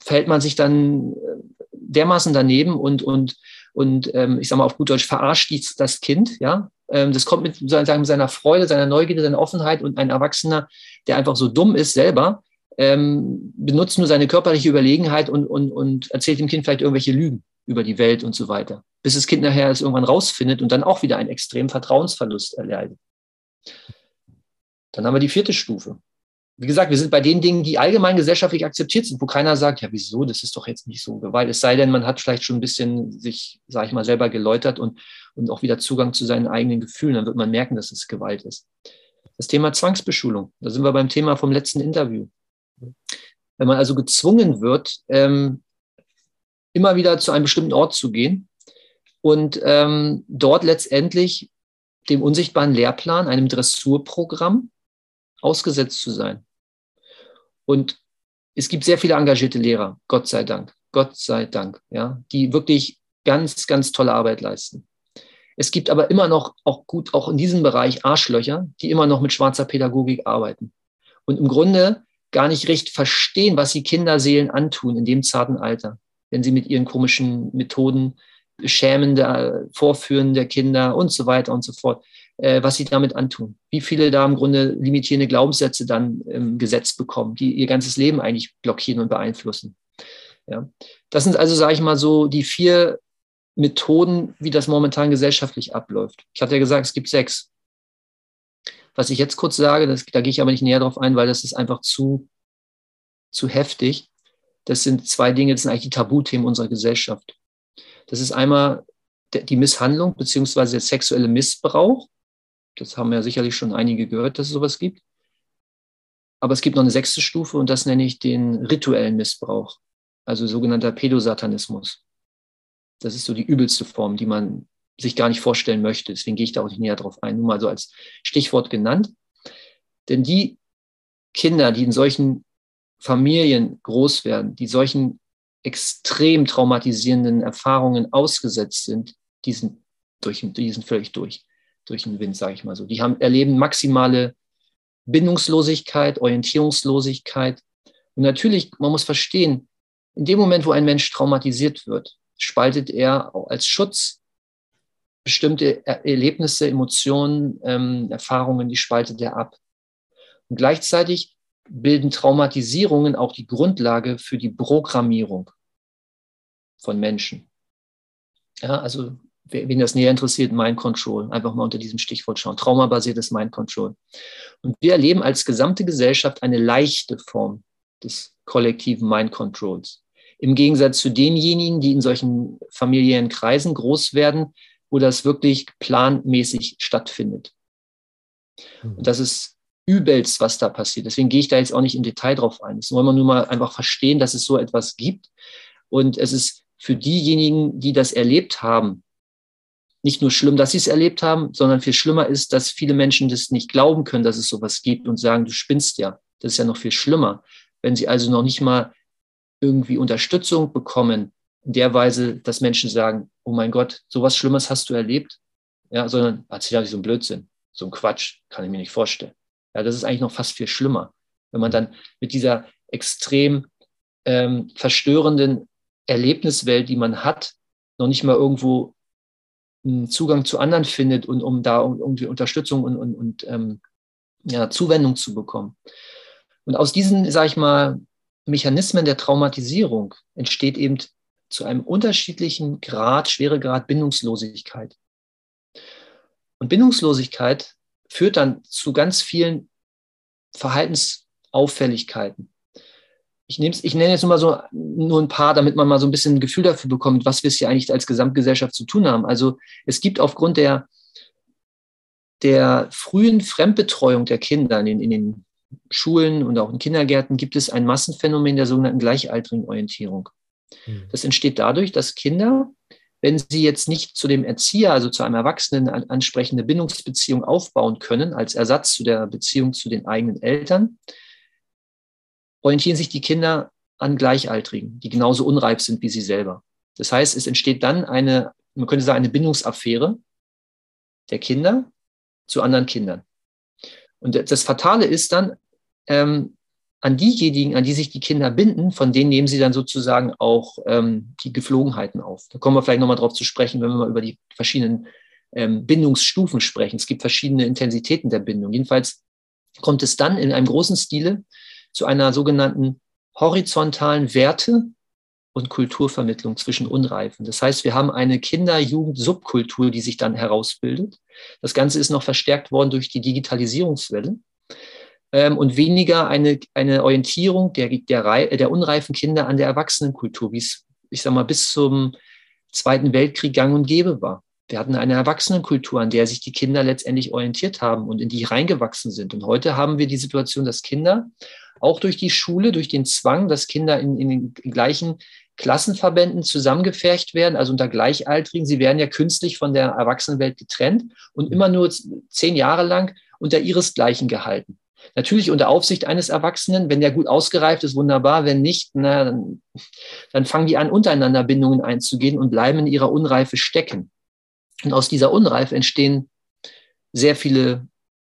fällt man sich dann dermaßen daneben und, und, und ähm, ich sage mal auf gut Deutsch, verarscht das Kind, ja. Ähm, das kommt mit sozusagen seiner Freude, seiner Neugierde, seiner Offenheit und ein Erwachsener, der einfach so dumm ist selber, ähm, benutzt nur seine körperliche Überlegenheit und, und, und erzählt dem Kind vielleicht irgendwelche Lügen über die Welt und so weiter. Bis das Kind nachher es irgendwann rausfindet und dann auch wieder einen extremen Vertrauensverlust erleidet. Dann haben wir die vierte Stufe wie gesagt, wir sind bei den Dingen, die allgemein gesellschaftlich akzeptiert sind, wo keiner sagt, ja, wieso, das ist doch jetzt nicht so Gewalt. Es sei denn, man hat vielleicht schon ein bisschen sich, sage ich mal, selber geläutert und, und auch wieder Zugang zu seinen eigenen Gefühlen. Dann wird man merken, dass es Gewalt ist. Das Thema Zwangsbeschulung, da sind wir beim Thema vom letzten Interview. Wenn man also gezwungen wird, ähm, immer wieder zu einem bestimmten Ort zu gehen und ähm, dort letztendlich dem unsichtbaren Lehrplan, einem Dressurprogramm ausgesetzt zu sein. Und es gibt sehr viele engagierte Lehrer, Gott sei Dank, Gott sei Dank, ja, die wirklich ganz, ganz tolle Arbeit leisten. Es gibt aber immer noch auch gut, auch in diesem Bereich Arschlöcher, die immer noch mit schwarzer Pädagogik arbeiten und im Grunde gar nicht recht verstehen, was sie Kinderseelen antun in dem zarten Alter, wenn sie mit ihren komischen Methoden schämende Vorführen der Kinder und so weiter und so fort äh, was sie damit antun. Wie viele da im Grunde limitierende Glaubenssätze dann im Gesetz bekommen, die ihr ganzes Leben eigentlich blockieren und beeinflussen. Ja. Das sind also, sage ich mal so, die vier Methoden, wie das momentan gesellschaftlich abläuft. Ich hatte ja gesagt, es gibt sechs. Was ich jetzt kurz sage, das, da gehe ich aber nicht näher drauf ein, weil das ist einfach zu, zu heftig. Das sind zwei Dinge, das sind eigentlich die Tabuthemen unserer Gesellschaft. Das ist einmal die Misshandlung beziehungsweise der sexuelle Missbrauch das haben ja sicherlich schon einige gehört, dass es sowas gibt. Aber es gibt noch eine sechste Stufe und das nenne ich den rituellen Missbrauch, also sogenannter Pädosatanismus. Das ist so die übelste Form, die man sich gar nicht vorstellen möchte. Deswegen gehe ich da auch nicht näher drauf ein, nur mal so als Stichwort genannt. Denn die Kinder, die in solchen Familien groß werden, die solchen extrem traumatisierenden Erfahrungen ausgesetzt sind, die sind, durch, die sind völlig durch, durch den Wind, sage ich mal so. Die haben, erleben maximale Bindungslosigkeit, Orientierungslosigkeit. Und natürlich, man muss verstehen, in dem Moment, wo ein Mensch traumatisiert wird, spaltet er als Schutz bestimmte Erlebnisse, Emotionen, ähm, Erfahrungen, die spaltet er ab. Und gleichzeitig bilden Traumatisierungen auch die Grundlage für die Programmierung von Menschen. Ja, also wen das näher interessiert, Mind Control, einfach mal unter diesem Stichwort schauen. Traumabasiertes Mind Control. Und wir erleben als gesamte Gesellschaft eine leichte Form des kollektiven Mind Controls. Im Gegensatz zu denjenigen, die in solchen familiären Kreisen groß werden, wo das wirklich planmäßig stattfindet. Und das ist übelst, was da passiert. Deswegen gehe ich da jetzt auch nicht im Detail drauf ein. Das wollen wir nur mal einfach verstehen, dass es so etwas gibt. Und es ist für diejenigen, die das erlebt haben, nicht nur schlimm, dass sie es erlebt haben, sondern viel schlimmer ist, dass viele Menschen das nicht glauben können, dass es sowas gibt und sagen, du spinnst ja. Das ist ja noch viel schlimmer. Wenn sie also noch nicht mal irgendwie Unterstützung bekommen, in der Weise, dass Menschen sagen, oh mein Gott, sowas Schlimmes hast du erlebt, ja, sondern erzähl ja nicht so ein Blödsinn, so ein Quatsch, kann ich mir nicht vorstellen. Ja, das ist eigentlich noch fast viel schlimmer, wenn man dann mit dieser extrem ähm, verstörenden Erlebniswelt, die man hat, noch nicht mal irgendwo einen Zugang zu anderen findet und um da irgendwie Unterstützung und, und, und ähm, ja, Zuwendung zu bekommen. Und aus diesen, sage ich mal, Mechanismen der Traumatisierung entsteht eben zu einem unterschiedlichen Grad, Schweregrad Bindungslosigkeit. Und Bindungslosigkeit führt dann zu ganz vielen Verhaltensauffälligkeiten. Ich, ich nenne jetzt nur mal so nur ein paar, damit man mal so ein bisschen ein Gefühl dafür bekommt, was wir es hier eigentlich als Gesamtgesellschaft zu tun haben. Also es gibt aufgrund der, der frühen Fremdbetreuung der Kinder in den, in den Schulen und auch in Kindergärten gibt es ein Massenphänomen der sogenannten gleichaltrigen Orientierung. Hm. Das entsteht dadurch, dass Kinder, wenn sie jetzt nicht zu dem Erzieher, also zu einem Erwachsenen ansprechende Bindungsbeziehung aufbauen können, als Ersatz zu der Beziehung zu den eigenen Eltern, orientieren sich die Kinder an Gleichaltrigen, die genauso unreif sind wie sie selber. Das heißt, es entsteht dann eine, man könnte sagen, eine Bindungsaffäre der Kinder zu anderen Kindern. Und das Fatale ist dann, ähm, an diejenigen, an die sich die Kinder binden, von denen nehmen sie dann sozusagen auch ähm, die Geflogenheiten auf. Da kommen wir vielleicht nochmal drauf zu sprechen, wenn wir mal über die verschiedenen ähm, Bindungsstufen sprechen. Es gibt verschiedene Intensitäten der Bindung. Jedenfalls kommt es dann in einem großen Stile zu einer sogenannten horizontalen Werte- und Kulturvermittlung zwischen Unreifen. Das heißt, wir haben eine Kinder-Jugend-Subkultur, die sich dann herausbildet. Das Ganze ist noch verstärkt worden durch die Digitalisierungswelle ähm, und weniger eine, eine Orientierung der, der, der unreifen Kinder an der Erwachsenenkultur, wie es, ich sag mal, bis zum Zweiten Weltkrieg gang und gäbe war. Wir hatten eine Erwachsenenkultur, an der sich die Kinder letztendlich orientiert haben und in die reingewachsen sind. Und heute haben wir die Situation, dass Kinder auch durch die Schule, durch den Zwang, dass Kinder in, in den gleichen Klassenverbänden zusammengefercht werden, also unter Gleichaltrigen. Sie werden ja künstlich von der Erwachsenenwelt getrennt und immer nur zehn Jahre lang unter ihresgleichen gehalten. Natürlich unter Aufsicht eines Erwachsenen. Wenn der gut ausgereift ist, wunderbar. Wenn nicht, na, dann, dann fangen die an, untereinander Bindungen einzugehen und bleiben in ihrer Unreife stecken. Und aus dieser Unreife entstehen sehr viele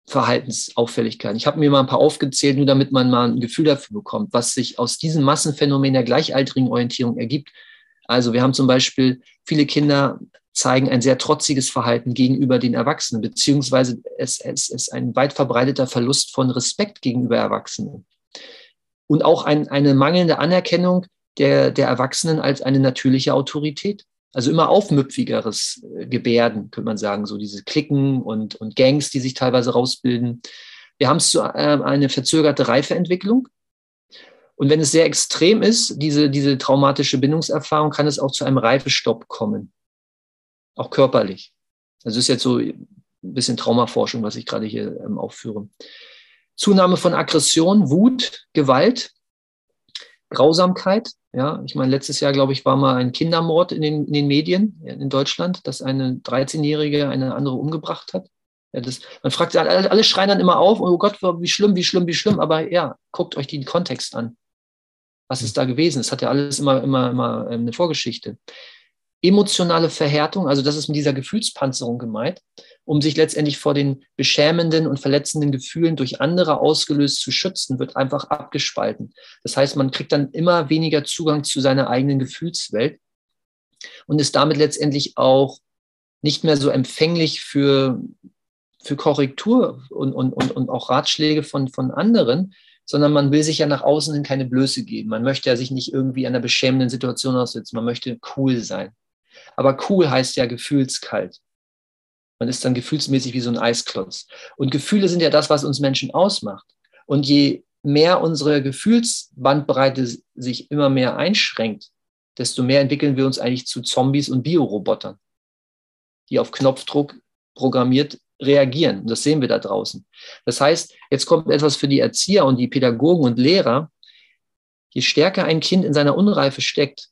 Verhaltensauffälligkeiten. Ich habe mir mal ein paar aufgezählt, nur damit man mal ein Gefühl dafür bekommt, was sich aus diesem Massenphänomen der gleichaltrigen Orientierung ergibt. Also wir haben zum Beispiel viele Kinder zeigen ein sehr trotziges Verhalten gegenüber den Erwachsenen, beziehungsweise es, es ist ein weit verbreiteter Verlust von Respekt gegenüber Erwachsenen. Und auch ein, eine mangelnde Anerkennung der, der Erwachsenen als eine natürliche Autorität. Also immer aufmüpfigeres äh, Gebärden, könnte man sagen, so diese Klicken und, und Gangs, die sich teilweise rausbilden. Wir haben zu, äh, eine verzögerte Reifeentwicklung. Und wenn es sehr extrem ist, diese, diese traumatische Bindungserfahrung, kann es auch zu einem Reifestopp kommen auch körperlich. Das ist jetzt so ein bisschen Traumaforschung, was ich gerade hier ähm, aufführe. Zunahme von Aggression, Wut, Gewalt, Grausamkeit. Ja, ich meine, letztes Jahr, glaube ich, war mal ein Kindermord in den, in den Medien in Deutschland, dass eine 13-Jährige eine andere umgebracht hat. Ja, das, man fragt, alle, alle schreien dann immer auf, oh Gott, wie schlimm, wie schlimm, wie schlimm. Aber ja, guckt euch den Kontext an. Was ist da gewesen? Es hat ja alles immer, immer, immer ähm, eine Vorgeschichte. Emotionale Verhärtung, also das ist mit dieser Gefühlspanzerung gemeint, um sich letztendlich vor den beschämenden und verletzenden Gefühlen durch andere ausgelöst zu schützen, wird einfach abgespalten. Das heißt, man kriegt dann immer weniger Zugang zu seiner eigenen Gefühlswelt und ist damit letztendlich auch nicht mehr so empfänglich für, für Korrektur und, und, und, und auch Ratschläge von, von anderen, sondern man will sich ja nach außen hin keine Blöße geben. Man möchte ja sich nicht irgendwie einer beschämenden Situation aussetzen. Man möchte cool sein. Aber cool heißt ja gefühlskalt. Man ist dann gefühlsmäßig wie so ein Eisklotz. Und Gefühle sind ja das, was uns Menschen ausmacht. Und je mehr unsere Gefühlsbandbreite sich immer mehr einschränkt, desto mehr entwickeln wir uns eigentlich zu Zombies und Biorobotern, die auf Knopfdruck programmiert reagieren. Und das sehen wir da draußen. Das heißt, jetzt kommt etwas für die Erzieher und die Pädagogen und Lehrer. Je stärker ein Kind in seiner Unreife steckt,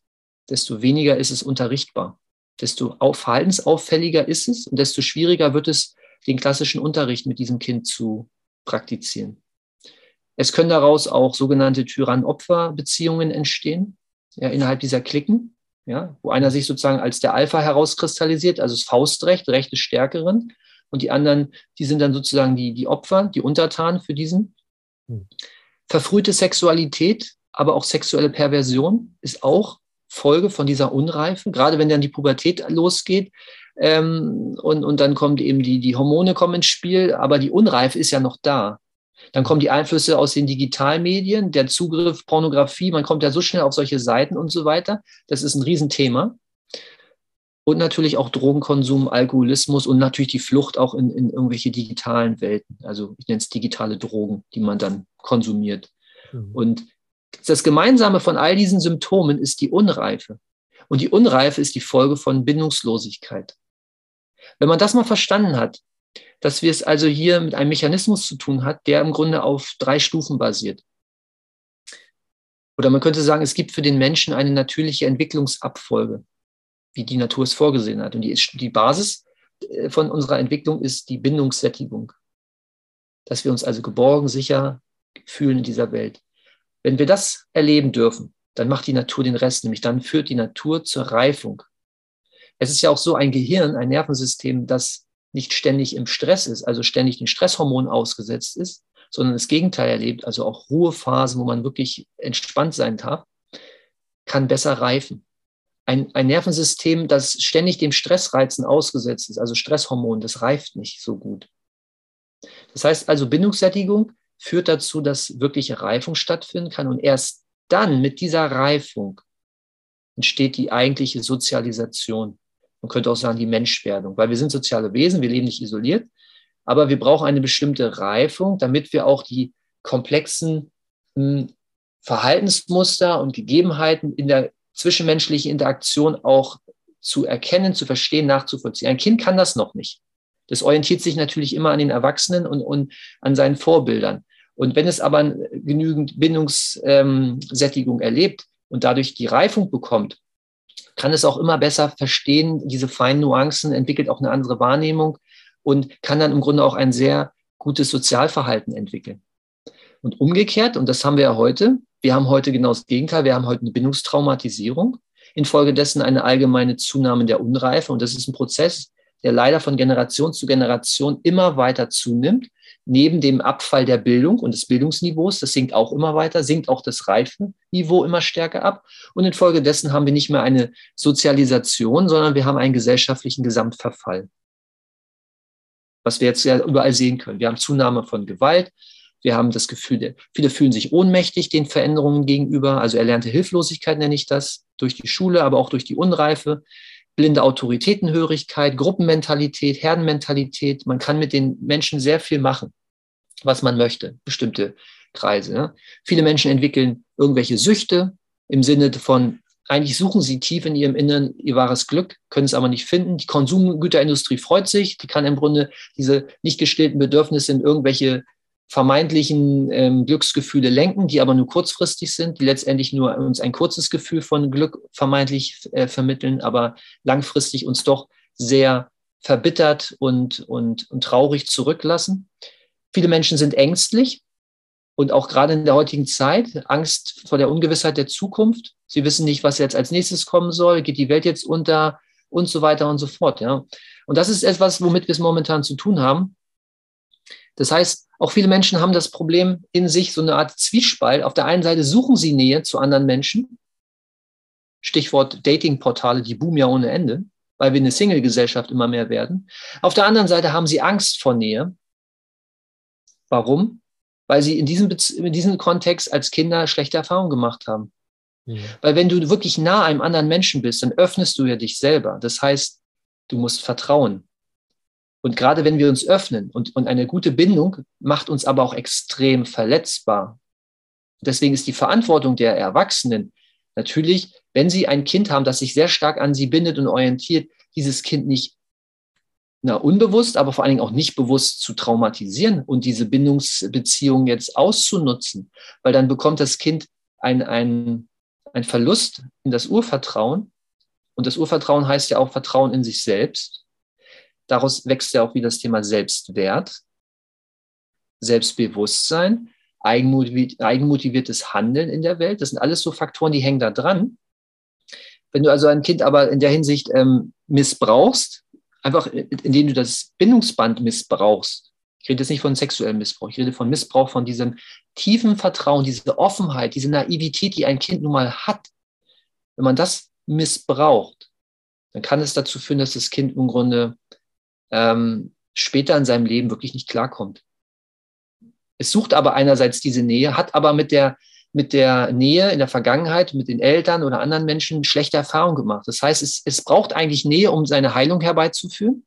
desto weniger ist es unterrichtbar. Desto verhaltensauffälliger ist es und desto schwieriger wird es, den klassischen Unterricht mit diesem Kind zu praktizieren. Es können daraus auch sogenannte Tyrann-Opfer-Beziehungen entstehen, ja, innerhalb dieser Klicken, ja, wo einer sich sozusagen als der Alpha herauskristallisiert, also das Faustrecht, Recht des Stärkeren, und die anderen, die sind dann sozusagen die, die Opfer, die Untertanen für diesen. Hm. Verfrühte Sexualität, aber auch sexuelle Perversion ist auch Folge von dieser Unreife, gerade wenn dann die Pubertät losgeht. Ähm, und, und dann kommt eben die, die Hormone kommen ins Spiel, aber die Unreife ist ja noch da. Dann kommen die Einflüsse aus den Digitalmedien, der Zugriff, Pornografie, man kommt ja so schnell auf solche Seiten und so weiter. Das ist ein Riesenthema und natürlich auch Drogenkonsum, Alkoholismus und natürlich die Flucht auch in, in irgendwelche digitalen Welten. Also ich nenne es digitale Drogen, die man dann konsumiert. Mhm. Und das Gemeinsame von all diesen Symptomen ist die Unreife. Und die Unreife ist die Folge von Bindungslosigkeit. Wenn man das mal verstanden hat, dass wir es also hier mit einem Mechanismus zu tun hat, der im Grunde auf drei Stufen basiert. Oder man könnte sagen, es gibt für den Menschen eine natürliche Entwicklungsabfolge wie die Natur es vorgesehen hat. Und die, die Basis äh, von unserer Entwicklung ist die Bindungssättigung. Dass wir uns also geborgen, sicher fühlen in dieser Welt. Wenn wir das erleben dürfen, dann macht die Natur den Rest, nämlich dann führt die Natur zur Reifung. Es ist ja auch so ein Gehirn, ein Nervensystem, das nicht ständig im Stress ist, also ständig den Stresshormonen ausgesetzt ist, sondern das Gegenteil erlebt, also auch Ruhephasen, wo man wirklich entspannt sein darf, kann besser reifen ein, ein Nervensystem, das ständig dem Stressreizen ausgesetzt ist, also Stresshormon, das reift nicht so gut. Das heißt also, Bindungssättigung führt dazu, dass wirkliche Reifung stattfinden kann und erst dann mit dieser Reifung entsteht die eigentliche Sozialisation. Man könnte auch sagen, die Menschwerdung, weil wir sind soziale Wesen, wir leben nicht isoliert, aber wir brauchen eine bestimmte Reifung, damit wir auch die komplexen hm, Verhaltensmuster und Gegebenheiten in der zwischenmenschliche Interaktion auch zu erkennen, zu verstehen, nachzuvollziehen. Ein Kind kann das noch nicht. Das orientiert sich natürlich immer an den Erwachsenen und, und an seinen Vorbildern. Und wenn es aber genügend Bindungssättigung erlebt und dadurch die Reifung bekommt, kann es auch immer besser verstehen, diese feinen Nuancen, entwickelt auch eine andere Wahrnehmung und kann dann im Grunde auch ein sehr gutes Sozialverhalten entwickeln. Und umgekehrt, und das haben wir ja heute, wir haben heute genau das Gegenteil. Wir haben heute eine Bindungstraumatisierung, infolgedessen eine allgemeine Zunahme der Unreife. Und das ist ein Prozess, der leider von Generation zu Generation immer weiter zunimmt. Neben dem Abfall der Bildung und des Bildungsniveaus, das sinkt auch immer weiter, sinkt auch das Reifenniveau immer stärker ab. Und infolgedessen haben wir nicht mehr eine Sozialisation, sondern wir haben einen gesellschaftlichen Gesamtverfall. Was wir jetzt ja überall sehen können. Wir haben Zunahme von Gewalt, wir haben das Gefühl, viele fühlen sich ohnmächtig den Veränderungen gegenüber. Also erlernte Hilflosigkeit nenne ich das, durch die Schule, aber auch durch die Unreife. Blinde Autoritätenhörigkeit, Gruppenmentalität, Herdenmentalität. Man kann mit den Menschen sehr viel machen, was man möchte, bestimmte Kreise. Ja. Viele Menschen entwickeln irgendwelche Süchte im Sinne von, eigentlich suchen sie tief in ihrem Inneren ihr wahres Glück, können es aber nicht finden. Die Konsumgüterindustrie freut sich, die kann im Grunde diese nicht gestillten Bedürfnisse in irgendwelche vermeintlichen ähm, Glücksgefühle lenken, die aber nur kurzfristig sind, die letztendlich nur uns ein kurzes Gefühl von Glück vermeintlich äh, vermitteln, aber langfristig uns doch sehr verbittert und, und, und traurig zurücklassen. Viele Menschen sind ängstlich, Und auch gerade in der heutigen Zeit, Angst vor der Ungewissheit der Zukunft. Sie wissen nicht, was jetzt als nächstes kommen soll. Geht die Welt jetzt unter? Und so weiter und so fort. Ja. Und das ist etwas, womit wir es momentan zu tun haben. Das heißt, auch viele Menschen haben das Problem in sich, so eine Art Zwiespalt. Auf der einen Seite suchen sie Nähe zu anderen Menschen. Stichwort Datingportale, die boomen ja ohne Ende, weil wir eine Single-Gesellschaft immer mehr werden. Auf der anderen Seite haben sie Angst vor Nähe. Warum? Weil sie in diesem, in diesem Kontext als Kinder schlechte Erfahrungen gemacht haben. Ja. Weil wenn du wirklich nah einem anderen Menschen bist, dann öffnest du ja dich selber. Das heißt, du musst vertrauen. Und gerade wenn wir uns öffnen und, und eine gute Bindung macht uns aber auch extrem verletzbar. Deswegen ist die Verantwortung der Erwachsenen natürlich, wenn sie ein Kind haben, das sich sehr stark an sie bindet und orientiert, dieses Kind nicht na, unbewusst, aber vor allen Dingen auch nicht bewusst zu traumatisieren und diese Bindungsbeziehung jetzt auszunutzen, weil dann bekommt das Kind ein, ein, ein Verlust in das Urvertrauen. Und das Urvertrauen heißt ja auch Vertrauen in sich selbst. Daraus wächst ja auch wieder das Thema Selbstwert, Selbstbewusstsein, eigenmotiviertes Handeln in der Welt. Das sind alles so Faktoren, die hängen da dran. Wenn du also ein Kind aber in der Hinsicht ähm, missbrauchst, einfach indem du das Bindungsband missbrauchst, ich rede jetzt nicht von sexuellem Missbrauch, ich rede von Missbrauch, von diesem tiefen Vertrauen, diese Offenheit, diese Naivität, die ein Kind nun mal hat. Wenn man das missbraucht, dann kann es dazu führen, dass das Kind im Grunde ähm, später in seinem Leben wirklich nicht klarkommt. Es sucht aber einerseits diese Nähe, hat aber mit der, mit der Nähe in der Vergangenheit, mit den Eltern oder anderen Menschen schlechte Erfahrungen gemacht. Das heißt, es, es braucht eigentlich Nähe, um seine Heilung herbeizuführen.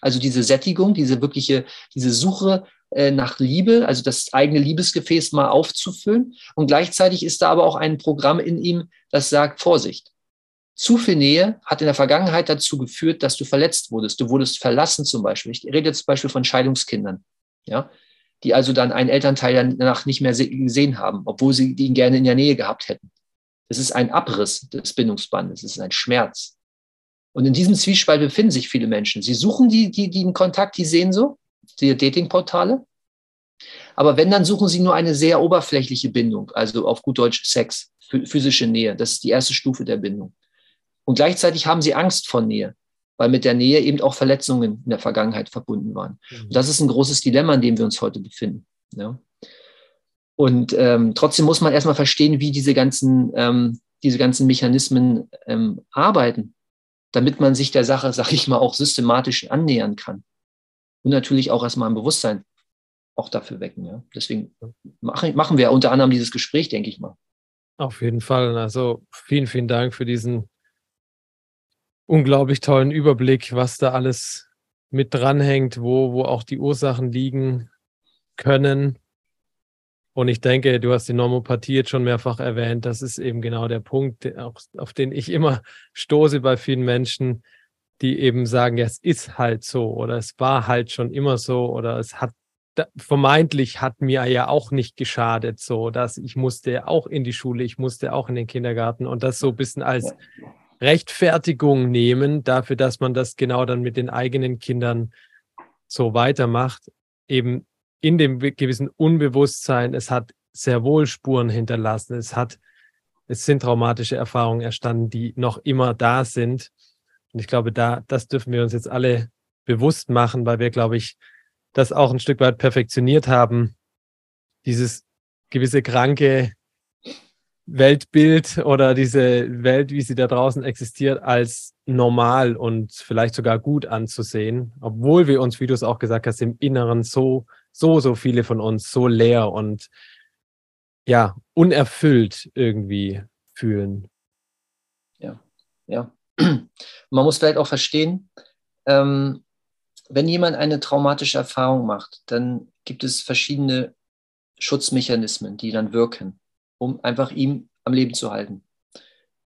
Also diese Sättigung, diese wirkliche, diese Suche äh, nach Liebe, also das eigene Liebesgefäß mal aufzufüllen. Und gleichzeitig ist da aber auch ein Programm in ihm, das sagt, Vorsicht. Zu viel Nähe hat in der Vergangenheit dazu geführt, dass du verletzt wurdest. Du wurdest verlassen zum Beispiel. Ich rede jetzt zum Beispiel von Scheidungskindern, ja, die also dann einen Elternteil danach nicht mehr gesehen haben, obwohl sie ihn gerne in der Nähe gehabt hätten. Das ist ein Abriss des Bindungsbandes, es ist ein Schmerz. Und in diesem Zwiespalt befinden sich viele Menschen. Sie suchen die, die, die den Kontakt, die sehen so, die Datingportale. Aber wenn, dann suchen sie nur eine sehr oberflächliche Bindung, also auf gut Deutsch Sex, physische Nähe. Das ist die erste Stufe der Bindung. Und gleichzeitig haben sie Angst vor Nähe, weil mit der Nähe eben auch Verletzungen in der Vergangenheit verbunden waren. Mhm. Und das ist ein großes Dilemma, in dem wir uns heute befinden. Ja. Und ähm, trotzdem muss man erstmal verstehen, wie diese ganzen, ähm, diese ganzen Mechanismen ähm, arbeiten, damit man sich der Sache, [laughs] sag ich mal, auch systematisch annähern kann. Und natürlich auch erstmal ein Bewusstsein auch dafür wecken. Ja. Deswegen machen, machen wir unter anderem dieses Gespräch, denke ich mal. Auf jeden Fall. Also vielen, vielen Dank für diesen unglaublich tollen Überblick, was da alles mit dranhängt, wo, wo auch die Ursachen liegen können. Und ich denke, du hast die Normopathie jetzt schon mehrfach erwähnt. Das ist eben genau der Punkt, auf, den ich immer stoße bei vielen Menschen, die eben sagen, ja, es ist halt so oder es war halt schon immer so oder es hat vermeintlich hat mir ja auch nicht geschadet, so dass ich musste auch in die Schule, ich musste auch in den Kindergarten und das so ein bisschen als Rechtfertigung nehmen dafür, dass man das genau dann mit den eigenen Kindern so weitermacht. Eben in dem gewissen Unbewusstsein, es hat sehr wohl Spuren hinterlassen. Es hat, es sind traumatische Erfahrungen erstanden, die noch immer da sind. Und ich glaube, da, das dürfen wir uns jetzt alle bewusst machen, weil wir, glaube ich, das auch ein Stück weit perfektioniert haben. Dieses gewisse kranke Weltbild oder diese Welt, wie sie da draußen existiert, als normal und vielleicht sogar gut anzusehen, obwohl wir uns, wie du es auch gesagt hast, im Inneren so, so, so viele von uns so leer und ja, unerfüllt irgendwie fühlen. Ja, ja. Man muss vielleicht auch verstehen, ähm, wenn jemand eine traumatische Erfahrung macht, dann gibt es verschiedene Schutzmechanismen, die dann wirken um einfach ihm am Leben zu halten.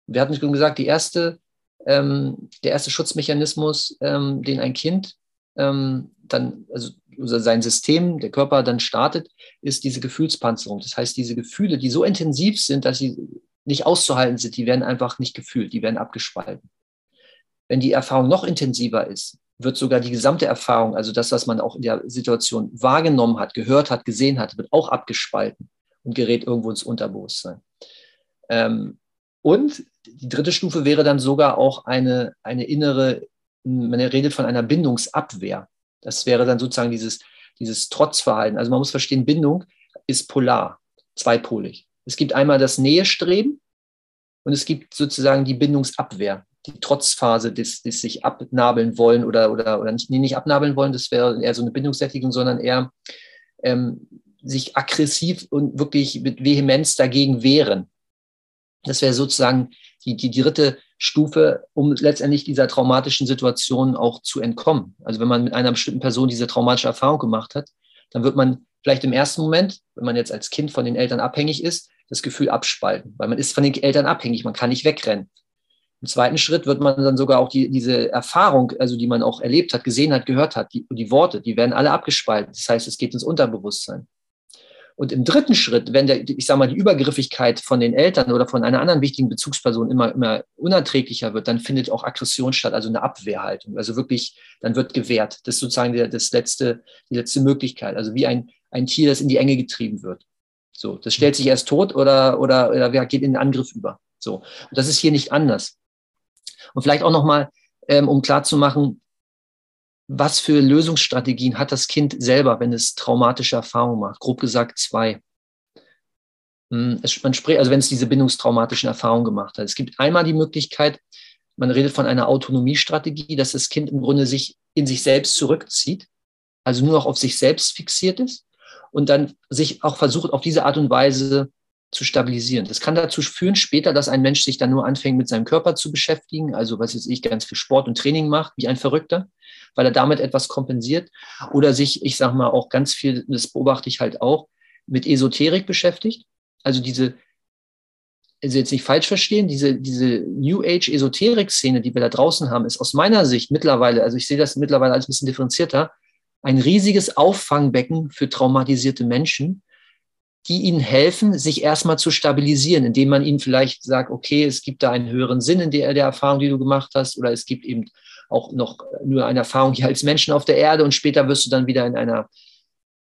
Wir hatten schon gesagt, erste, ähm, der erste Schutzmechanismus, ähm, den ein Kind ähm, dann, also sein System, der Körper dann startet, ist diese Gefühlspanzerung. Das heißt, diese Gefühle, die so intensiv sind, dass sie nicht auszuhalten sind, die werden einfach nicht gefühlt, die werden abgespalten. Wenn die Erfahrung noch intensiver ist, wird sogar die gesamte Erfahrung, also das, was man auch in der Situation wahrgenommen hat, gehört hat, gesehen hat, wird auch abgespalten. Und gerät irgendwo ins Unterbewusstsein. Ähm, und die dritte Stufe wäre dann sogar auch eine, eine innere, man redet von einer Bindungsabwehr. Das wäre dann sozusagen dieses, dieses Trotzverhalten. Also man muss verstehen, Bindung ist polar, zweipolig. Es gibt einmal das Nähestreben und es gibt sozusagen die Bindungsabwehr, die Trotzphase des, des sich abnabeln wollen oder, oder, oder nicht, nicht abnabeln wollen, das wäre eher so eine Bindungssättigung, sondern eher ähm, sich aggressiv und wirklich mit Vehemenz dagegen wehren. Das wäre sozusagen die, die dritte Stufe, um letztendlich dieser traumatischen Situation auch zu entkommen. Also wenn man mit einer bestimmten Person diese traumatische Erfahrung gemacht hat, dann wird man vielleicht im ersten Moment, wenn man jetzt als Kind von den Eltern abhängig ist, das Gefühl abspalten, weil man ist von den Eltern abhängig, man kann nicht wegrennen. Im zweiten Schritt wird man dann sogar auch die, diese Erfahrung, also die man auch erlebt hat, gesehen hat, gehört hat, die, die Worte, die werden alle abgespalten. Das heißt, es geht ins Unterbewusstsein. Und im dritten Schritt, wenn der, ich sage mal, die Übergriffigkeit von den Eltern oder von einer anderen wichtigen Bezugsperson immer, immer unerträglicher wird, dann findet auch Aggression statt, also eine Abwehrhaltung. Also wirklich, dann wird gewehrt. Das ist sozusagen der, das letzte, die letzte Möglichkeit. Also wie ein, ein Tier, das in die Enge getrieben wird. So, das stellt sich erst tot oder, oder, oder geht in den Angriff über. So. Und das ist hier nicht anders. Und vielleicht auch nochmal, ähm, um klarzumachen, was für Lösungsstrategien hat das Kind selber, wenn es traumatische Erfahrungen macht? Grob gesagt zwei. Hm, es, man spricht, also wenn es diese bindungstraumatischen Erfahrungen gemacht hat. Es gibt einmal die Möglichkeit, man redet von einer Autonomiestrategie, dass das Kind im Grunde sich in sich selbst zurückzieht, also nur noch auf sich selbst fixiert ist und dann sich auch versucht, auf diese Art und Weise zu stabilisieren. Das kann dazu führen später, dass ein Mensch sich dann nur anfängt, mit seinem Körper zu beschäftigen, also was jetzt ich ganz viel Sport und Training macht, wie ein Verrückter, weil er damit etwas kompensiert oder sich, ich sag mal, auch ganz viel, das beobachte ich halt auch, mit Esoterik beschäftigt. Also diese, also jetzt nicht falsch verstehen, diese, diese New Age Esoterik-Szene, die wir da draußen haben, ist aus meiner Sicht mittlerweile, also ich sehe das mittlerweile als ein bisschen differenzierter, ein riesiges Auffangbecken für traumatisierte Menschen, die ihnen helfen, sich erstmal zu stabilisieren, indem man ihnen vielleicht sagt, okay, es gibt da einen höheren Sinn in der, der Erfahrung, die du gemacht hast, oder es gibt eben auch noch nur eine Erfahrung hier als Menschen auf der Erde und später wirst du dann wieder in einer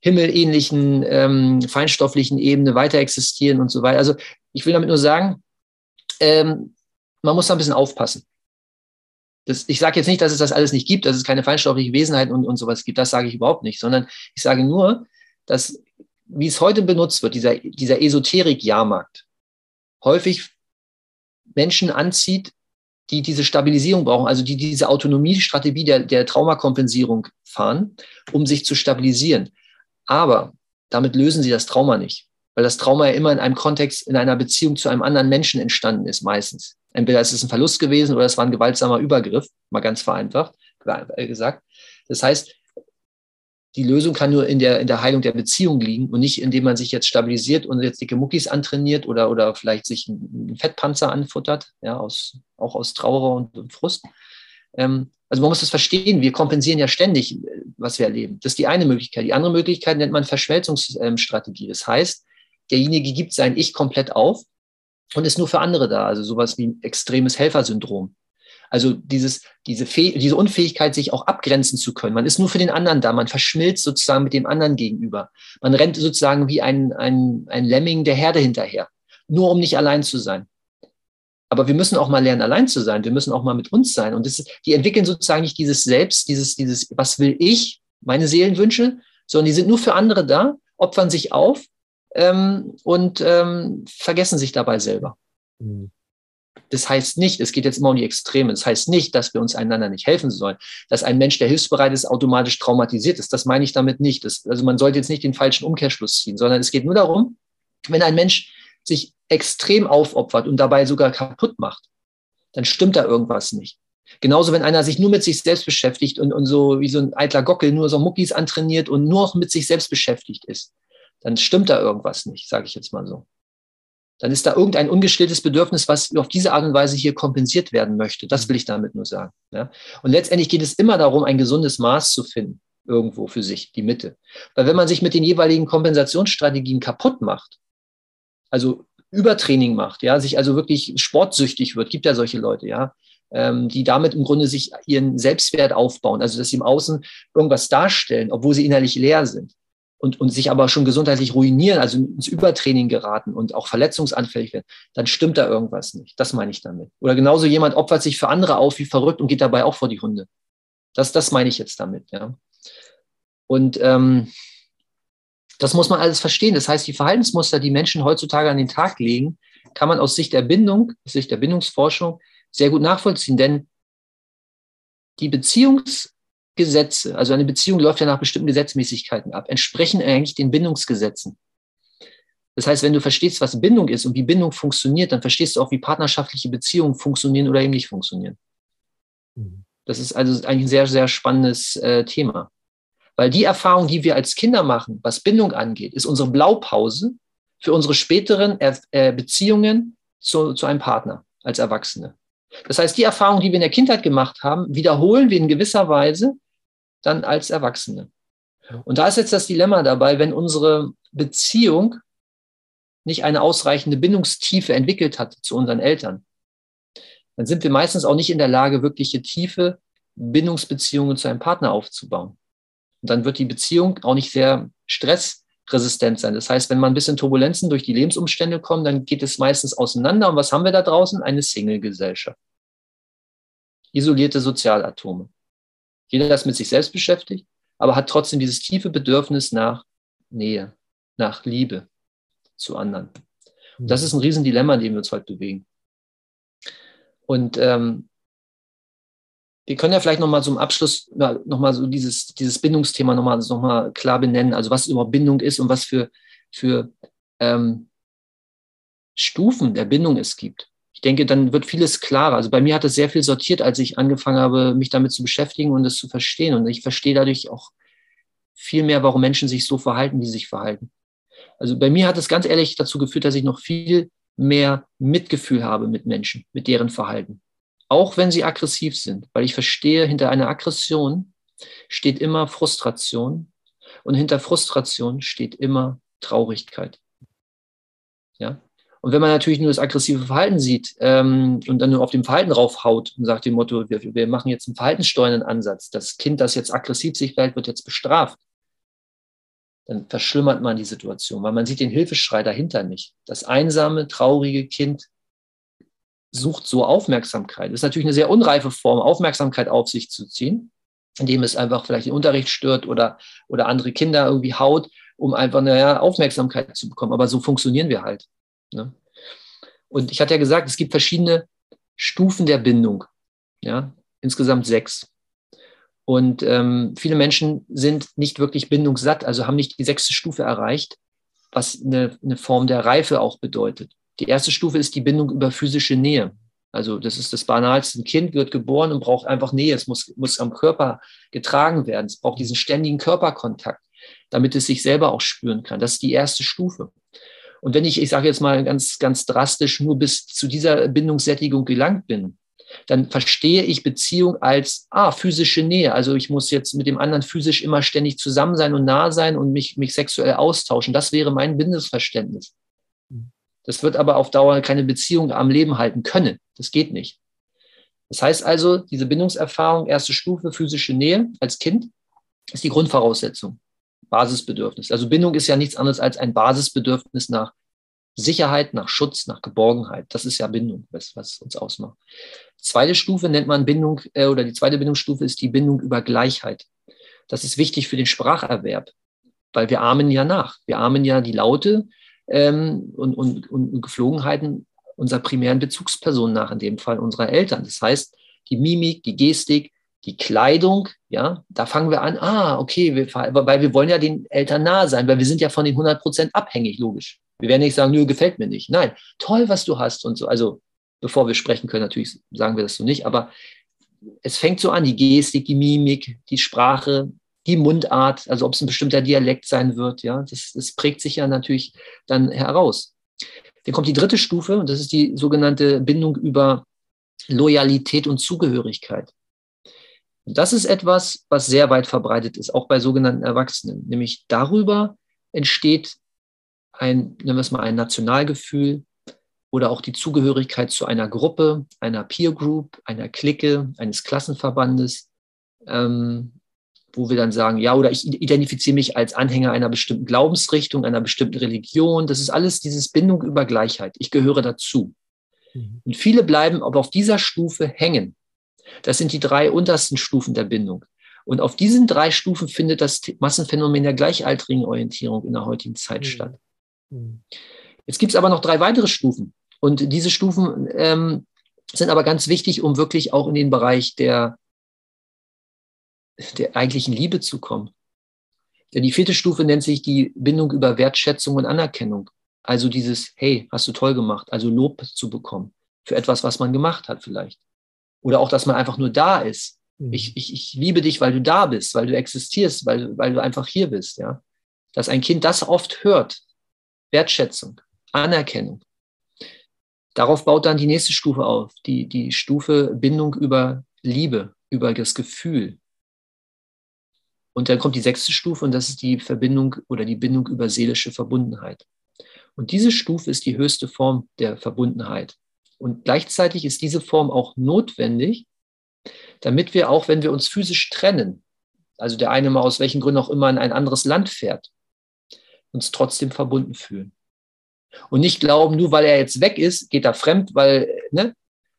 himmelähnlichen, ähm, feinstofflichen Ebene weiter existieren und so weiter. Also ich will damit nur sagen, ähm, man muss da ein bisschen aufpassen. Das, ich sage jetzt nicht, dass es das alles nicht gibt, dass es keine feinstofflichen Wesenheiten und, und sowas gibt, das sage ich überhaupt nicht, sondern ich sage nur, dass wie es heute benutzt wird, dieser, dieser Esoterik-Jahrmarkt, häufig Menschen anzieht, die diese Stabilisierung brauchen, also die diese Autonomiestrategie der, der Traumakompensierung fahren, um sich zu stabilisieren. Aber damit lösen sie das Trauma nicht, weil das Trauma ja immer in einem Kontext, in einer Beziehung zu einem anderen Menschen entstanden ist, meistens. Entweder ist es ein Verlust gewesen oder es war ein gewaltsamer Übergriff, mal ganz vereinfacht gesagt. Das heißt, die Lösung kann nur in der, in der Heilung der Beziehung liegen und nicht, indem man sich jetzt stabilisiert und jetzt dicke Muckis antrainiert oder, oder vielleicht sich einen Fettpanzer anfuttert, ja, aus, auch aus Trauer und, und Frust. Ähm, also man muss das verstehen, wir kompensieren ja ständig, was wir erleben. Das ist die eine Möglichkeit. Die andere Möglichkeit nennt man Verschmelzungsstrategie. Das heißt, derjenige gibt sein Ich komplett auf und ist nur für andere da. Also sowas wie ein extremes Helfersyndrom. Also dieses, diese, diese Unfähigkeit, sich auch abgrenzen zu können. Man ist nur für den anderen da. Man verschmilzt sozusagen mit dem anderen gegenüber. Man rennt sozusagen wie ein, ein, ein Lemming der Herde hinterher. Nur um nicht allein zu sein. Aber wir müssen auch mal lernen, allein zu sein. Wir müssen auch mal mit uns sein. Und das die entwickeln sozusagen nicht dieses Selbst, dieses, dieses, was will ich, meine Seelenwünsche, sondern die sind nur für andere da, opfern sich auf ähm, und ähm, vergessen sich dabei selber. Mhm. Das heißt nicht, es geht jetzt immer um die Extreme, das heißt nicht, dass wir uns einander nicht helfen sollen, dass ein Mensch, der hilfsbereit ist, automatisch traumatisiert ist. Das meine ich damit nicht. Das, also man sollte jetzt nicht den falschen Umkehrschluss ziehen, sondern es geht nur darum, wenn ein Mensch sich extrem aufopfert und dabei sogar kaputt macht, dann stimmt da irgendwas nicht. Genauso, wenn einer sich nur mit sich selbst beschäftigt und, und so wie so ein eitler Gockel nur so Muckis antrainiert und nur noch mit sich selbst beschäftigt ist, dann stimmt da irgendwas nicht, sage ich jetzt mal so dann ist da irgendein ungestilltes Bedürfnis, was auf diese Art und Weise hier kompensiert werden möchte. Das will ich damit nur sagen. Ja? Und letztendlich geht es immer darum, ein gesundes Maß zu finden, irgendwo für sich, die Mitte. Weil wenn man sich mit den jeweiligen Kompensationsstrategien kaputt macht, also Übertraining macht, ja, sich also wirklich sportsüchtig wird, gibt ja solche Leute, ja, ähm, die damit im Grunde sich ihren Selbstwert aufbauen, also dass sie im Außen irgendwas darstellen, obwohl sie innerlich leer sind und, und sich aber schon gesundheitlich ruinieren, also ins Übertraining geraten und auch verletzungsanfällig werden, dann stimmt da irgendwas nicht. Das meine ich damit. Oder genauso jemand opfert sich für andere auf wie verrückt und geht dabei auch vor die Hunde. Das, das meine ich jetzt damit, ja. Und ähm, das muss man alles verstehen. Das heißt, die Verhaltensmuster, die Menschen heutzutage an den Tag legen, kann man aus Sicht der Bindung, aus Sicht der Bindungsforschung sehr gut nachvollziehen. Denn die Beziehungsgesetze, also eine Beziehung läuft ja nach bestimmten Gesetzmäßigkeiten ab, entsprechen eigentlich den Bindungsgesetzen. Das heißt, wenn du verstehst, was Bindung ist und wie Bindung funktioniert, dann verstehst du auch, wie partnerschaftliche Beziehungen funktionieren oder eben nicht funktionieren. Mhm. Das ist also eigentlich ein sehr, sehr spannendes äh, Thema. Weil die Erfahrung, die wir als Kinder machen, was Bindung angeht, ist unsere Blaupause für unsere späteren er äh, Beziehungen zu, zu einem Partner als Erwachsene. Das heißt, die Erfahrung, die wir in der Kindheit gemacht haben, wiederholen wir in gewisser Weise dann als Erwachsene. Und da ist jetzt das Dilemma dabei, wenn unsere Beziehung nicht eine ausreichende Bindungstiefe entwickelt hat zu unseren Eltern, dann sind wir meistens auch nicht in der Lage, wirkliche tiefe Bindungsbeziehungen zu einem Partner aufzubauen. Und dann wird die Beziehung auch nicht sehr stressresistent sein. Das heißt, wenn man ein bisschen Turbulenzen durch die Lebensumstände kommen, dann geht es meistens auseinander. Und was haben wir da draußen? Eine Single-Gesellschaft. Isolierte Sozialatome. Jeder ist mit sich selbst beschäftigt, aber hat trotzdem dieses tiefe Bedürfnis nach Nähe, nach Liebe zu anderen. Und das ist ein Riesendilemma, in dem wir uns heute bewegen. Und ähm, wir können ja vielleicht nochmal zum Abschluss nochmal so dieses, dieses Bindungsthema nochmal noch mal klar benennen, also was überhaupt Bindung ist und was für, für ähm, Stufen der Bindung es gibt. Ich denke, dann wird vieles klarer. Also bei mir hat es sehr viel sortiert, als ich angefangen habe, mich damit zu beschäftigen und es zu verstehen. Und ich verstehe dadurch auch viel mehr, warum Menschen sich so verhalten, wie sie sich verhalten. Also bei mir hat es ganz ehrlich dazu geführt, dass ich noch viel mehr Mitgefühl habe mit Menschen, mit deren Verhalten auch wenn sie aggressiv sind, weil ich verstehe, hinter einer Aggression steht immer Frustration und hinter Frustration steht immer Traurigkeit. Ja? Und wenn man natürlich nur das aggressive Verhalten sieht ähm, und dann nur auf dem Verhalten raufhaut und sagt dem Motto, wir, wir machen jetzt einen verhaltenssteuernden Ansatz, das Kind, das jetzt aggressiv sich verhält, wird jetzt bestraft, dann verschlimmert man die Situation, weil man sieht den Hilfeschrei dahinter nicht. Das einsame, traurige Kind sucht so Aufmerksamkeit. Das ist natürlich eine sehr unreife Form, Aufmerksamkeit auf sich zu ziehen, indem es einfach vielleicht den Unterricht stört oder, oder andere Kinder irgendwie haut, um einfach eine Aufmerksamkeit zu bekommen. Aber so funktionieren wir halt. Ne? Und ich hatte ja gesagt, es gibt verschiedene Stufen der Bindung. Ja, insgesamt sechs. Und ähm, viele Menschen sind nicht wirklich bindungssatt, also haben nicht die sechste Stufe erreicht, was eine, eine Form der Reife auch bedeutet. Die erste Stufe ist die Bindung über physische Nähe. Also das ist das Banalste. Ein Kind wird geboren und braucht einfach Nähe. Es muss, muss am Körper getragen werden. Es braucht diesen ständigen Körperkontakt, damit es sich selber auch spüren kann. Das ist die erste Stufe. Und wenn ich, ich sage jetzt mal ganz, ganz drastisch, nur bis zu dieser Bindungssättigung gelangt bin, dann verstehe ich Beziehung als ah, physische Nähe. Also ich muss jetzt mit dem anderen physisch immer ständig zusammen sein und nah sein und mich, mich sexuell austauschen. Das wäre mein Bindungsverständnis. Das wird aber auf Dauer keine Beziehung am Leben halten können. Das geht nicht. Das heißt also, diese Bindungserfahrung, erste Stufe, physische Nähe als Kind, ist die Grundvoraussetzung. Basisbedürfnis. Also Bindung ist ja nichts anderes als ein Basisbedürfnis nach Sicherheit, nach Schutz, nach Geborgenheit. Das ist ja Bindung, was, was uns ausmacht. Zweite Stufe nennt man Bindung, äh, oder die zweite Bindungsstufe ist die Bindung über Gleichheit. Das ist wichtig für den Spracherwerb, weil wir ahmen ja nach. Wir ahmen ja die Laute, ähm, und, und, und Geflogenheiten unserer primären Bezugsperson nach, in dem Fall unserer Eltern. Das heißt, die Mimik, die Gestik, die Kleidung, ja, da fangen wir an, ah, okay, wir, weil wir wollen ja den Eltern nahe sein, weil wir sind ja von den 100 Prozent abhängig, logisch. Wir werden nicht sagen, nö, gefällt mir nicht. Nein, toll, was du hast und so. Also, bevor wir sprechen können, natürlich sagen wir das so nicht, aber es fängt so an, die Gestik, die Mimik, die Sprache, die Mundart, also ob es ein bestimmter Dialekt sein wird, ja, das, das prägt sich ja natürlich dann heraus. Dann kommt die dritte Stufe und das ist die sogenannte Bindung über Loyalität und Zugehörigkeit. Und das ist etwas, was sehr weit verbreitet ist, auch bei sogenannten Erwachsenen. Nämlich darüber entsteht ein, nennen wir es mal, ein Nationalgefühl oder auch die Zugehörigkeit zu einer Gruppe, einer Peer Group, einer Clique, eines Klassenverbandes, ähm, wo wir dann sagen, ja, oder ich identifiziere mich als Anhänger einer bestimmten Glaubensrichtung, einer bestimmten Religion. Das ist alles dieses Bindung über Gleichheit. Ich gehöre dazu. Mhm. Und viele bleiben aber auf dieser Stufe hängen. Das sind die drei untersten Stufen der Bindung. Und auf diesen drei Stufen findet das Massenphänomen der gleichaltrigen Orientierung in der heutigen Zeit mhm. statt. Mhm. Jetzt gibt es aber noch drei weitere Stufen. Und diese Stufen ähm, sind aber ganz wichtig, um wirklich auch in den Bereich der, der eigentlichen Liebe zu kommen. Denn die vierte Stufe nennt sich die Bindung über Wertschätzung und Anerkennung. Also dieses, hey, hast du toll gemacht, also Lob zu bekommen für etwas, was man gemacht hat vielleicht. Oder auch, dass man einfach nur da ist. Mhm. Ich, ich, ich liebe dich, weil du da bist, weil du existierst, weil, weil du einfach hier bist, ja. Dass ein Kind das oft hört. Wertschätzung, Anerkennung. Darauf baut dann die nächste Stufe auf, die, die Stufe Bindung über Liebe, über das Gefühl. Und dann kommt die sechste Stufe und das ist die Verbindung oder die Bindung über seelische Verbundenheit. Und diese Stufe ist die höchste Form der Verbundenheit. Und gleichzeitig ist diese Form auch notwendig, damit wir auch, wenn wir uns physisch trennen, also der eine mal aus welchen Gründen auch immer in ein anderes Land fährt, uns trotzdem verbunden fühlen. Und nicht glauben, nur weil er jetzt weg ist, geht er fremd, weil ne,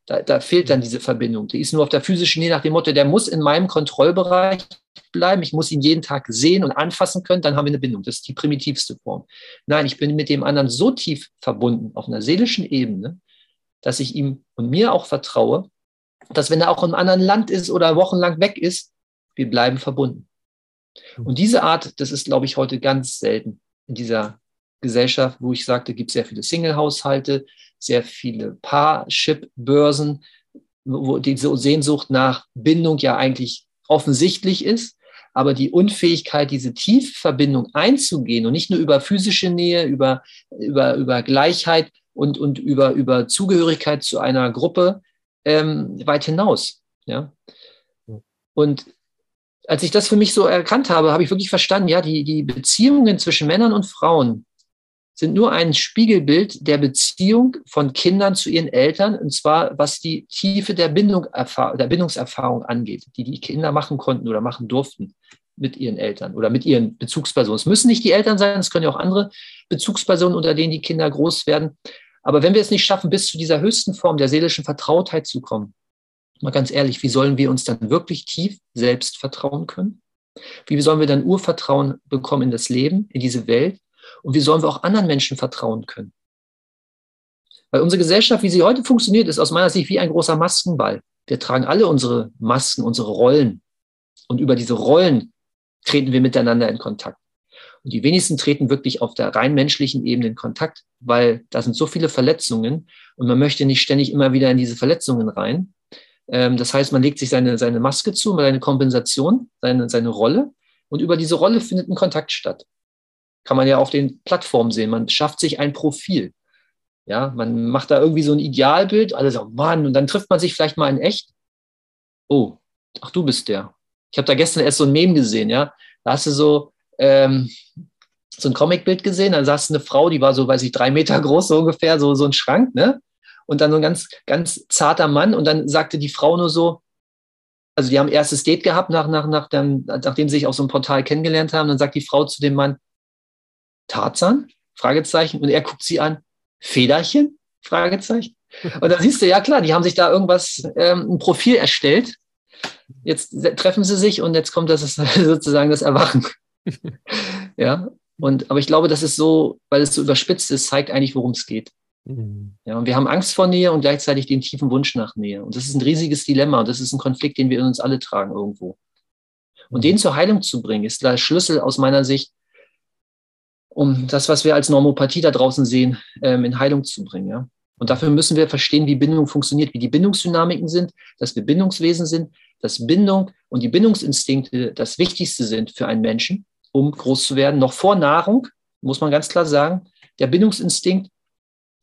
da, da fehlt dann diese Verbindung. Die ist nur auf der physischen, je nach dem Motto, der muss in meinem Kontrollbereich bleiben, ich muss ihn jeden Tag sehen und anfassen können, dann haben wir eine Bindung. Das ist die primitivste Form. Nein, ich bin mit dem anderen so tief verbunden auf einer seelischen Ebene, dass ich ihm und mir auch vertraue, dass wenn er auch in einem anderen Land ist oder wochenlang weg ist, wir bleiben verbunden. Und diese Art, das ist, glaube ich, heute ganz selten in dieser Gesellschaft, wo ich sagte, gibt sehr viele Single-Haushalte, sehr viele Parship-Börsen, wo diese Sehnsucht nach Bindung ja eigentlich offensichtlich ist, aber die Unfähigkeit, diese Tiefverbindung einzugehen und nicht nur über physische Nähe, über, über, über Gleichheit und, und über, über Zugehörigkeit zu einer Gruppe ähm, weit hinaus. Ja? Und als ich das für mich so erkannt habe, habe ich wirklich verstanden, ja, die, die Beziehungen zwischen Männern und Frauen sind nur ein Spiegelbild der Beziehung von Kindern zu ihren Eltern, und zwar was die Tiefe der, Bindung, der Bindungserfahrung angeht, die die Kinder machen konnten oder machen durften mit ihren Eltern oder mit ihren Bezugspersonen. Es müssen nicht die Eltern sein, es können ja auch andere Bezugspersonen, unter denen die Kinder groß werden. Aber wenn wir es nicht schaffen, bis zu dieser höchsten Form der seelischen Vertrautheit zu kommen, mal ganz ehrlich, wie sollen wir uns dann wirklich tief selbst vertrauen können? Wie sollen wir dann Urvertrauen bekommen in das Leben, in diese Welt? Und wie sollen wir auch anderen Menschen vertrauen können? Weil unsere Gesellschaft, wie sie heute funktioniert, ist aus meiner Sicht wie ein großer Maskenball. Wir tragen alle unsere Masken, unsere Rollen. Und über diese Rollen treten wir miteinander in Kontakt. Die wenigsten treten wirklich auf der rein menschlichen Ebene in Kontakt, weil da sind so viele Verletzungen und man möchte nicht ständig immer wieder in diese Verletzungen rein. Ähm, das heißt, man legt sich seine, seine Maske zu, seine Kompensation, seine, seine Rolle und über diese Rolle findet ein Kontakt statt kann man ja auf den Plattformen sehen. Man schafft sich ein Profil. Ja, man macht da irgendwie so ein Idealbild, alle sagen, Mann, und dann trifft man sich vielleicht mal in echt. Oh, ach, du bist der. Ich habe da gestern erst so ein Meme gesehen, ja. Da hast du so, ähm, so ein Comicbild gesehen, da saß eine Frau, die war so, weiß ich, drei Meter [laughs] groß, so ungefähr, so, so ein Schrank, ne? Und dann so ein ganz, ganz zarter Mann. Und dann sagte die Frau nur so, also die haben erstes Date gehabt, nach, nach, nach dem, nachdem sie sich auf so einem Portal kennengelernt haben. Dann sagt die Frau zu dem Mann, Tarzan? Fragezeichen. Und er guckt sie an, Federchen? Fragezeichen. Und da siehst du, ja klar, die haben sich da irgendwas, ähm, ein Profil erstellt. Jetzt treffen sie sich und jetzt kommt das [laughs] sozusagen das Erwachen. [laughs] ja, und, aber ich glaube, das ist so, weil es so überspitzt ist, zeigt eigentlich, worum es geht. Mhm. Ja, und wir haben Angst vor Nähe und gleichzeitig den tiefen Wunsch nach Nähe. Und das ist ein riesiges Dilemma und das ist ein Konflikt, den wir in uns alle tragen irgendwo. Und den zur Heilung zu bringen, ist der Schlüssel aus meiner Sicht um das, was wir als Normopathie da draußen sehen, ähm, in Heilung zu bringen. Ja? Und dafür müssen wir verstehen, wie Bindung funktioniert, wie die Bindungsdynamiken sind, dass wir Bindungswesen sind, dass Bindung und die Bindungsinstinkte das Wichtigste sind für einen Menschen, um groß zu werden. Noch vor Nahrung, muss man ganz klar sagen, der Bindungsinstinkt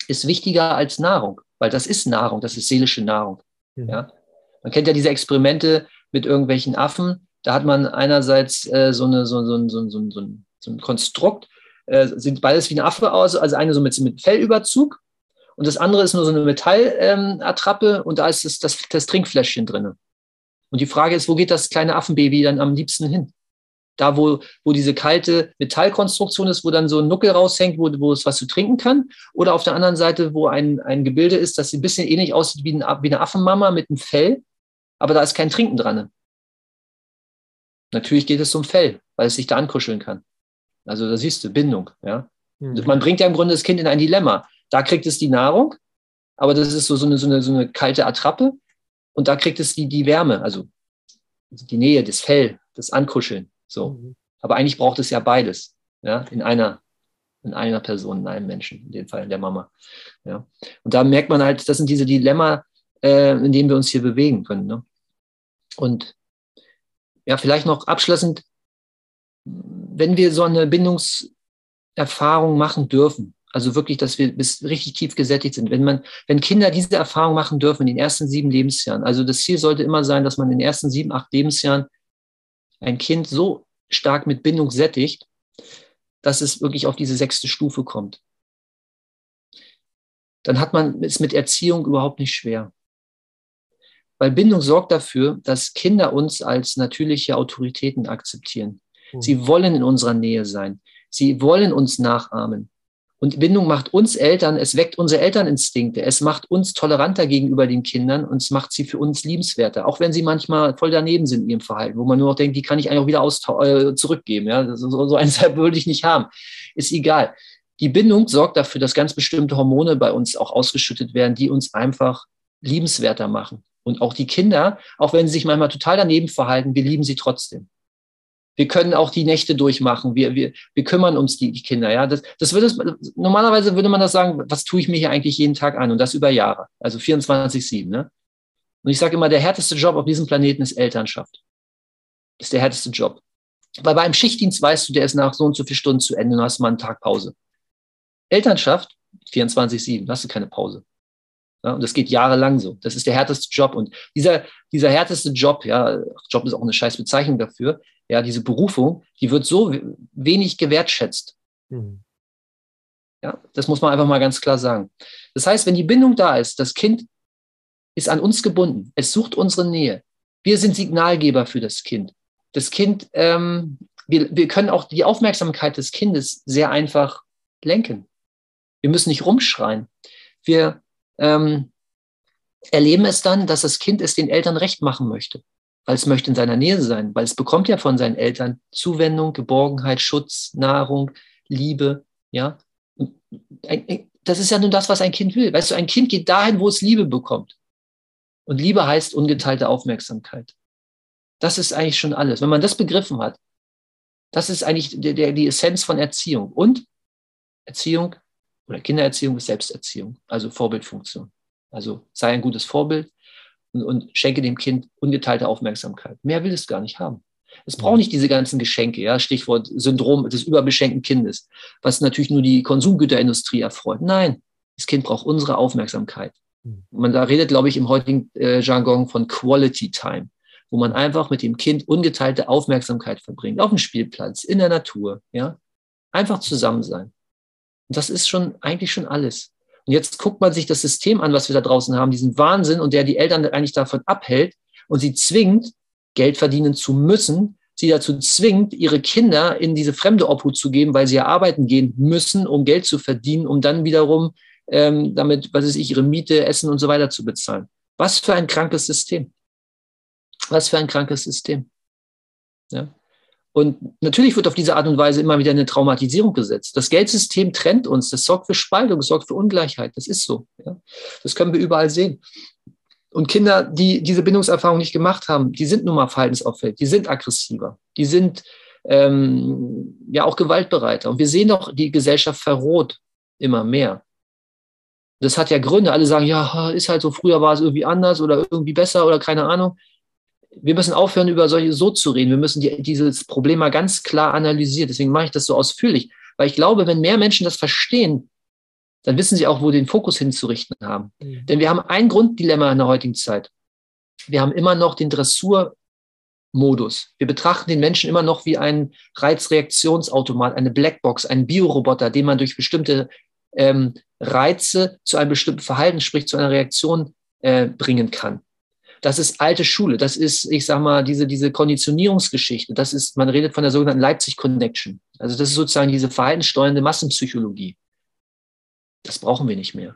ist wichtiger als Nahrung, weil das ist Nahrung, das ist seelische Nahrung. Mhm. Ja? Man kennt ja diese Experimente mit irgendwelchen Affen. Da hat man einerseits äh, so, eine, so, so, so, so, so, so ein Konstrukt, äh, sieht beides wie ein Affe aus, also eine so mit, mit Fellüberzug und das andere ist nur so eine Metallattrappe ähm, und da ist das, das, das Trinkfläschchen drin. Und die Frage ist, wo geht das kleine Affenbaby dann am liebsten hin? Da, wo, wo diese kalte Metallkonstruktion ist, wo dann so ein Nuckel raushängt, wo, wo es was zu trinken kann. Oder auf der anderen Seite, wo ein, ein Gebilde ist, das ein bisschen ähnlich aussieht wie, ein, wie eine Affenmama mit einem Fell, aber da ist kein Trinken dran. Natürlich geht es um Fell, weil es sich da ankuscheln kann. Also da siehst du, Bindung. Ja? Mhm. Man bringt ja im Grunde das Kind in ein Dilemma. Da kriegt es die Nahrung, aber das ist so, so, eine, so, eine, so eine kalte Attrappe. Und da kriegt es die, die Wärme, also die Nähe, das Fell, das Ankuscheln. So. Mhm. Aber eigentlich braucht es ja beides, ja, in einer, in einer Person, in einem Menschen, in dem Fall in der Mama. Ja. Und da merkt man halt, das sind diese Dilemma, äh, in denen wir uns hier bewegen können. Ne? Und ja, vielleicht noch abschließend, wenn wir so eine Bindungserfahrung machen dürfen, also wirklich, dass wir bis richtig tief gesättigt sind. Wenn man, wenn Kinder diese Erfahrung machen dürfen in den ersten sieben Lebensjahren, also das Ziel sollte immer sein, dass man in den ersten sieben, acht Lebensjahren ein Kind so stark mit Bindung sättigt, dass es wirklich auf diese sechste Stufe kommt. Dann hat man es mit Erziehung überhaupt nicht schwer. Weil Bindung sorgt dafür, dass Kinder uns als natürliche Autoritäten akzeptieren. Mhm. Sie wollen in unserer Nähe sein. Sie wollen uns nachahmen. Und Bindung macht uns Eltern, es weckt unsere Elterninstinkte, es macht uns toleranter gegenüber den Kindern und es macht sie für uns liebenswerter, auch wenn sie manchmal voll daneben sind in ihrem Verhalten, wo man nur noch denkt, die kann ich eigentlich auch wieder äh, zurückgeben. Ja? So, so eins [laughs] würde ich nicht haben. Ist egal. Die Bindung sorgt dafür, dass ganz bestimmte Hormone bei uns auch ausgeschüttet werden, die uns einfach liebenswerter machen. Und auch die Kinder, auch wenn sie sich manchmal total daneben verhalten, wir lieben sie trotzdem. Wir können auch die Nächte durchmachen. Wir, wir, wir kümmern uns die, die Kinder. Ja, das, das würde es, normalerweise würde man das sagen, was tue ich mir hier eigentlich jeden Tag an? Und das über Jahre. Also 24-7. Ne? Und ich sage immer, der härteste Job auf diesem Planeten ist Elternschaft. Ist der härteste Job. Weil bei einem Schichtdienst weißt du, der ist nach so und so viel Stunden zu Ende und hast mal einen Tag Pause. Elternschaft, 24-7, hast du keine Pause. Ja, und das geht jahrelang so. Das ist der härteste Job. Und dieser, dieser härteste Job, ja, Job ist auch eine scheiß Bezeichnung dafür, ja, diese Berufung, die wird so wenig gewertschätzt. Mhm. Ja, das muss man einfach mal ganz klar sagen. Das heißt, wenn die Bindung da ist, das Kind ist an uns gebunden, es sucht unsere Nähe. Wir sind Signalgeber für das Kind. Das Kind, ähm, wir, wir können auch die Aufmerksamkeit des Kindes sehr einfach lenken. Wir müssen nicht rumschreien. Wir ähm, erleben es dann, dass das Kind es den Eltern recht machen möchte weil es möchte in seiner Nähe sein, weil es bekommt ja von seinen Eltern Zuwendung, Geborgenheit, Schutz, Nahrung, Liebe, ja. Das ist ja nun das, was ein Kind will. Weißt du, ein Kind geht dahin, wo es Liebe bekommt. Und Liebe heißt ungeteilte Aufmerksamkeit. Das ist eigentlich schon alles. Wenn man das begriffen hat, das ist eigentlich der, der, die Essenz von Erziehung. Und Erziehung oder Kindererziehung ist Selbsterziehung, also Vorbildfunktion. Also sei ein gutes Vorbild, und, und schenke dem Kind ungeteilte Aufmerksamkeit. Mehr will es gar nicht haben. Es braucht nicht diese ganzen Geschenke, ja, Stichwort Syndrom des überbeschenkten Kindes, was natürlich nur die Konsumgüterindustrie erfreut. Nein, das Kind braucht unsere Aufmerksamkeit. Hm. Man da redet, glaube ich, im heutigen äh, Jargon von Quality Time, wo man einfach mit dem Kind ungeteilte Aufmerksamkeit verbringt, auf dem Spielplatz, in der Natur, ja, einfach zusammen sein. Und das ist schon eigentlich schon alles. Und jetzt guckt man sich das System an, was wir da draußen haben, diesen Wahnsinn und der die Eltern eigentlich davon abhält und sie zwingt, Geld verdienen zu müssen, sie dazu zwingt, ihre Kinder in diese fremde Obhut zu geben, weil sie ja arbeiten gehen müssen, um Geld zu verdienen, um dann wiederum ähm, damit, was weiß ich, ihre Miete, Essen und so weiter zu bezahlen. Was für ein krankes System. Was für ein krankes System. Ja? Und natürlich wird auf diese Art und Weise immer wieder eine Traumatisierung gesetzt. Das Geldsystem trennt uns, das sorgt für Spaltung, das sorgt für Ungleichheit. Das ist so. Ja? Das können wir überall sehen. Und Kinder, die diese Bindungserfahrung nicht gemacht haben, die sind nun mal verhaltensauffällig, die sind aggressiver, die sind ähm, ja auch gewaltbereiter. Und wir sehen doch, die Gesellschaft verroht immer mehr. Das hat ja Gründe. Alle sagen, ja, ist halt so, früher war es irgendwie anders oder irgendwie besser oder keine Ahnung wir müssen aufhören, über solche so zu reden. Wir müssen die, dieses Problem mal ganz klar analysieren. Deswegen mache ich das so ausführlich, weil ich glaube, wenn mehr Menschen das verstehen, dann wissen sie auch, wo den Fokus hinzurichten haben. Mhm. Denn wir haben ein Grunddilemma in der heutigen Zeit. Wir haben immer noch den Dressurmodus. Wir betrachten den Menschen immer noch wie einen Reizreaktionsautomat, eine Blackbox, einen Bioroboter, den man durch bestimmte ähm, Reize zu einem bestimmten Verhalten, sprich zu einer Reaktion äh, bringen kann. Das ist alte Schule. Das ist, ich sag mal, diese, diese Konditionierungsgeschichte. Das ist, man redet von der sogenannten Leipzig Connection. Also das ist sozusagen diese verhaltenssteuernde Massenpsychologie. Das brauchen wir nicht mehr.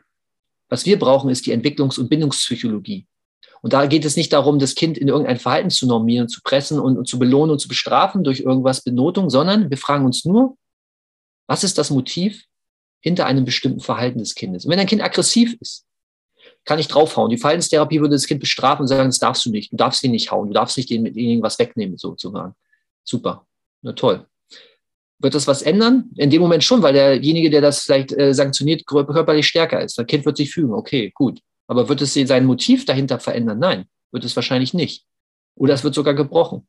Was wir brauchen, ist die Entwicklungs- und Bindungspsychologie. Und da geht es nicht darum, das Kind in irgendein Verhalten zu normieren, zu pressen und, und zu belohnen und zu bestrafen durch irgendwas Benotung, sondern wir fragen uns nur, was ist das Motiv hinter einem bestimmten Verhalten des Kindes? Und wenn ein Kind aggressiv ist, kann ich draufhauen. Die Verhaltenstherapie würde das Kind bestrafen und sagen, das darfst du nicht, du darfst ihn nicht hauen, du darfst nicht den mit irgendwas wegnehmen, sozusagen. Super, na toll. Wird das was ändern? In dem Moment schon, weil derjenige, der das vielleicht äh, sanktioniert, körperlich stärker ist. Das Kind wird sich fügen, okay, gut. Aber wird es sein Motiv dahinter verändern? Nein, wird es wahrscheinlich nicht. Oder es wird sogar gebrochen.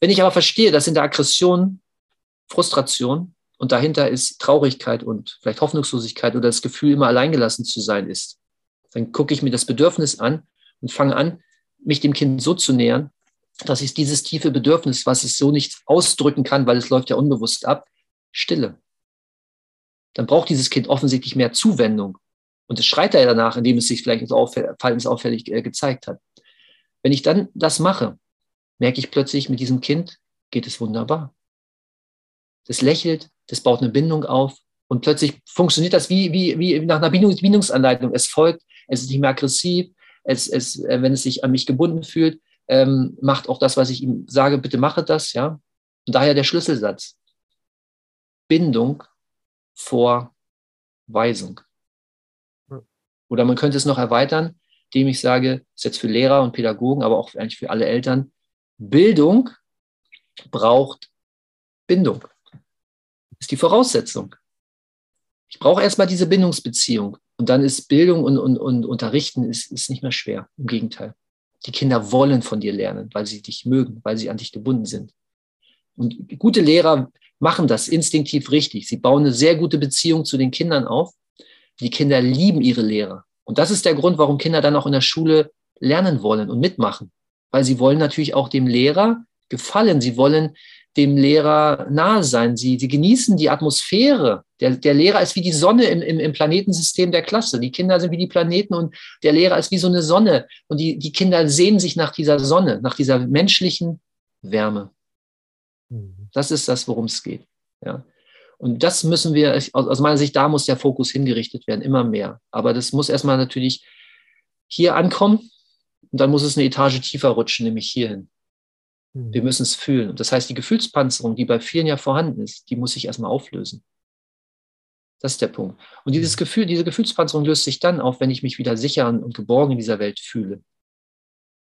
Wenn ich aber verstehe, dass in der Aggression Frustration und dahinter ist Traurigkeit und vielleicht Hoffnungslosigkeit oder das Gefühl, immer alleingelassen zu sein ist, dann gucke ich mir das Bedürfnis an und fange an, mich dem Kind so zu nähern, dass ich dieses tiefe Bedürfnis, was es so nicht ausdrücken kann, weil es läuft ja unbewusst ab, stille. Dann braucht dieses Kind offensichtlich mehr Zuwendung und es schreit ja danach, indem es sich vielleicht verhaltensauffällig äh, gezeigt hat. Wenn ich dann das mache, merke ich plötzlich, mit diesem Kind geht es wunderbar. Das lächelt, das baut eine Bindung auf und plötzlich funktioniert das wie, wie, wie nach einer Bindungsanleitung. Es folgt, es ist nicht mehr aggressiv, es, es, äh, wenn es sich an mich gebunden fühlt, ähm, macht auch das, was ich ihm sage, bitte mache das, ja. Und daher der Schlüsselsatz. Bindung vor Weisung. Oder man könnte es noch erweitern, indem ich sage, das ist jetzt für Lehrer und Pädagogen, aber auch eigentlich für alle Eltern, Bildung braucht Bindung. Ist die Voraussetzung. Ich brauche erstmal diese Bindungsbeziehung. Und dann ist Bildung und, und, und Unterrichten ist, ist nicht mehr schwer. Im Gegenteil. Die Kinder wollen von dir lernen, weil sie dich mögen, weil sie an dich gebunden sind. Und gute Lehrer machen das instinktiv richtig. Sie bauen eine sehr gute Beziehung zu den Kindern auf die Kinder lieben ihre Lehrer. Und das ist der Grund, warum Kinder dann auch in der Schule lernen wollen und mitmachen. Weil sie wollen natürlich auch dem Lehrer gefallen. Sie wollen dem Lehrer nahe sein. Sie, sie genießen die Atmosphäre. Der, der Lehrer ist wie die Sonne im, im, im Planetensystem der Klasse. Die Kinder sind wie die Planeten und der Lehrer ist wie so eine Sonne. Und die, die Kinder sehen sich nach dieser Sonne, nach dieser menschlichen Wärme. Mhm. Das ist das, worum es geht. Ja. Und das müssen wir, aus meiner Sicht, da muss der Fokus hingerichtet werden, immer mehr. Aber das muss erstmal natürlich hier ankommen und dann muss es eine Etage tiefer rutschen, nämlich hierhin. Mhm. Wir müssen es fühlen. Das heißt, die Gefühlspanzerung, die bei vielen ja vorhanden ist, die muss sich erstmal auflösen. Das ist der Punkt. Und dieses hm. Gefühl, diese Gefühlspanzerung löst sich dann auf, wenn ich mich wieder sicher und geborgen in dieser Welt fühle.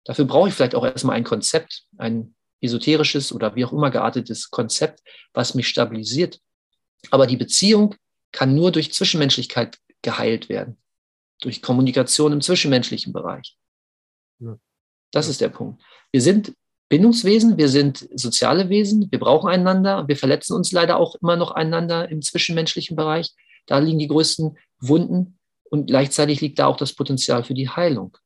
Dafür brauche ich vielleicht auch erstmal ein Konzept, ein esoterisches oder wie auch immer geartetes Konzept, was mich stabilisiert, aber die Beziehung kann nur durch Zwischenmenschlichkeit geheilt werden, durch Kommunikation im zwischenmenschlichen Bereich. Ja. Das ist der Punkt. Wir sind Bindungswesen, wir sind soziale Wesen, wir brauchen einander, wir verletzen uns leider auch immer noch einander im zwischenmenschlichen Bereich. Da liegen die größten Wunden und gleichzeitig liegt da auch das Potenzial für die Heilung.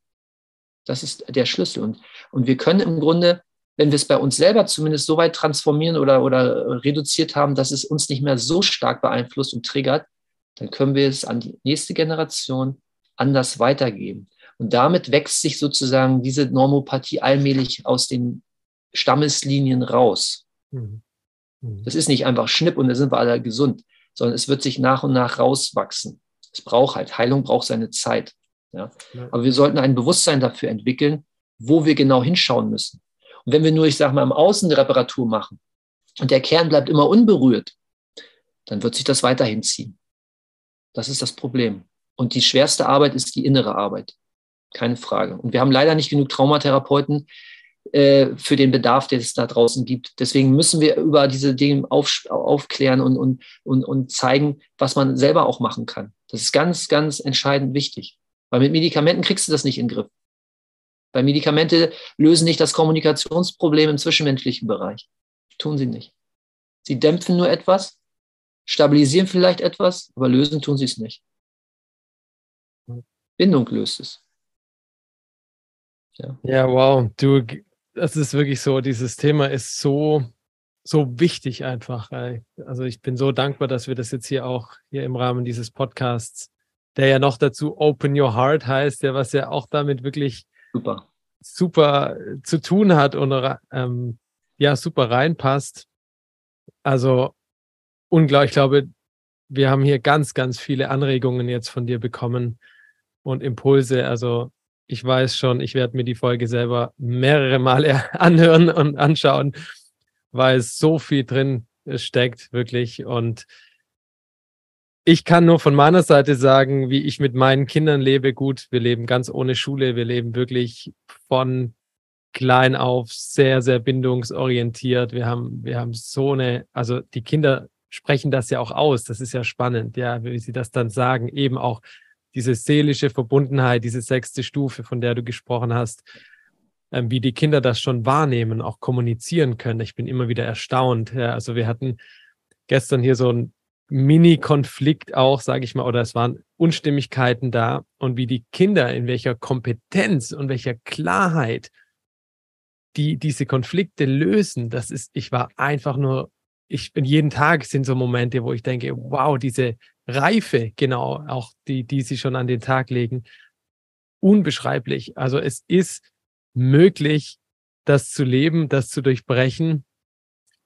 Das ist der Schlüssel. Und, und wir können im Grunde wenn wir es bei uns selber zumindest so weit transformieren oder, oder reduziert haben, dass es uns nicht mehr so stark beeinflusst und triggert, dann können wir es an die nächste Generation anders weitergeben. Und damit wächst sich sozusagen diese Normopathie allmählich aus den Stammeslinien raus. Mhm. Mhm. Das ist nicht einfach Schnipp und da sind wir alle gesund, sondern es wird sich nach und nach rauswachsen. Es braucht halt, Heilung braucht seine Zeit. Ja? Aber wir sollten ein Bewusstsein dafür entwickeln, wo wir genau hinschauen müssen. Und wenn wir nur, ich sage mal, im Außen eine Reparatur machen und der Kern bleibt immer unberührt, dann wird sich das weiterhin ziehen. Das ist das Problem. Und die schwerste Arbeit ist die innere Arbeit. Keine Frage. Und wir haben leider nicht genug Traumatherapeuten äh, für den Bedarf, den es da draußen gibt. Deswegen müssen wir über diese Dinge auf, aufklären und, und, und, und zeigen, was man selber auch machen kann. Das ist ganz, ganz entscheidend wichtig. Weil mit Medikamenten kriegst du das nicht in den Griff. Weil Medikamente lösen nicht das Kommunikationsproblem im zwischenmenschlichen Bereich. Tun sie nicht. Sie dämpfen nur etwas, stabilisieren vielleicht etwas, aber lösen tun sie es nicht. Bindung löst es. Ja, ja wow. Du, das ist wirklich so, dieses Thema ist so, so wichtig einfach. Also ich bin so dankbar, dass wir das jetzt hier auch hier im Rahmen dieses Podcasts, der ja noch dazu Open Your Heart heißt, ja, was ja auch damit wirklich Super. super zu tun hat und ähm, ja, super reinpasst. Also unglaublich, ich glaube, wir haben hier ganz, ganz viele Anregungen jetzt von dir bekommen und Impulse. Also ich weiß schon, ich werde mir die Folge selber mehrere Male [laughs] anhören und anschauen, weil es so viel drin steckt, wirklich. Und ich kann nur von meiner Seite sagen, wie ich mit meinen Kindern lebe. Gut, wir leben ganz ohne Schule. Wir leben wirklich von klein auf sehr, sehr bindungsorientiert. Wir haben, wir haben so eine, also die Kinder sprechen das ja auch aus. Das ist ja spannend, ja, wie sie das dann sagen. Eben auch diese seelische Verbundenheit, diese sechste Stufe, von der du gesprochen hast, ähm, wie die Kinder das schon wahrnehmen, auch kommunizieren können. Ich bin immer wieder erstaunt. Ja, also wir hatten gestern hier so ein Mini-Konflikt auch, sage ich mal, oder es waren Unstimmigkeiten da und wie die Kinder in welcher Kompetenz und welcher Klarheit die diese Konflikte lösen, das ist, ich war einfach nur, ich bin jeden Tag sind so Momente, wo ich denke, wow, diese Reife, genau, auch die, die sie schon an den Tag legen, unbeschreiblich. Also es ist möglich, das zu leben, das zu durchbrechen.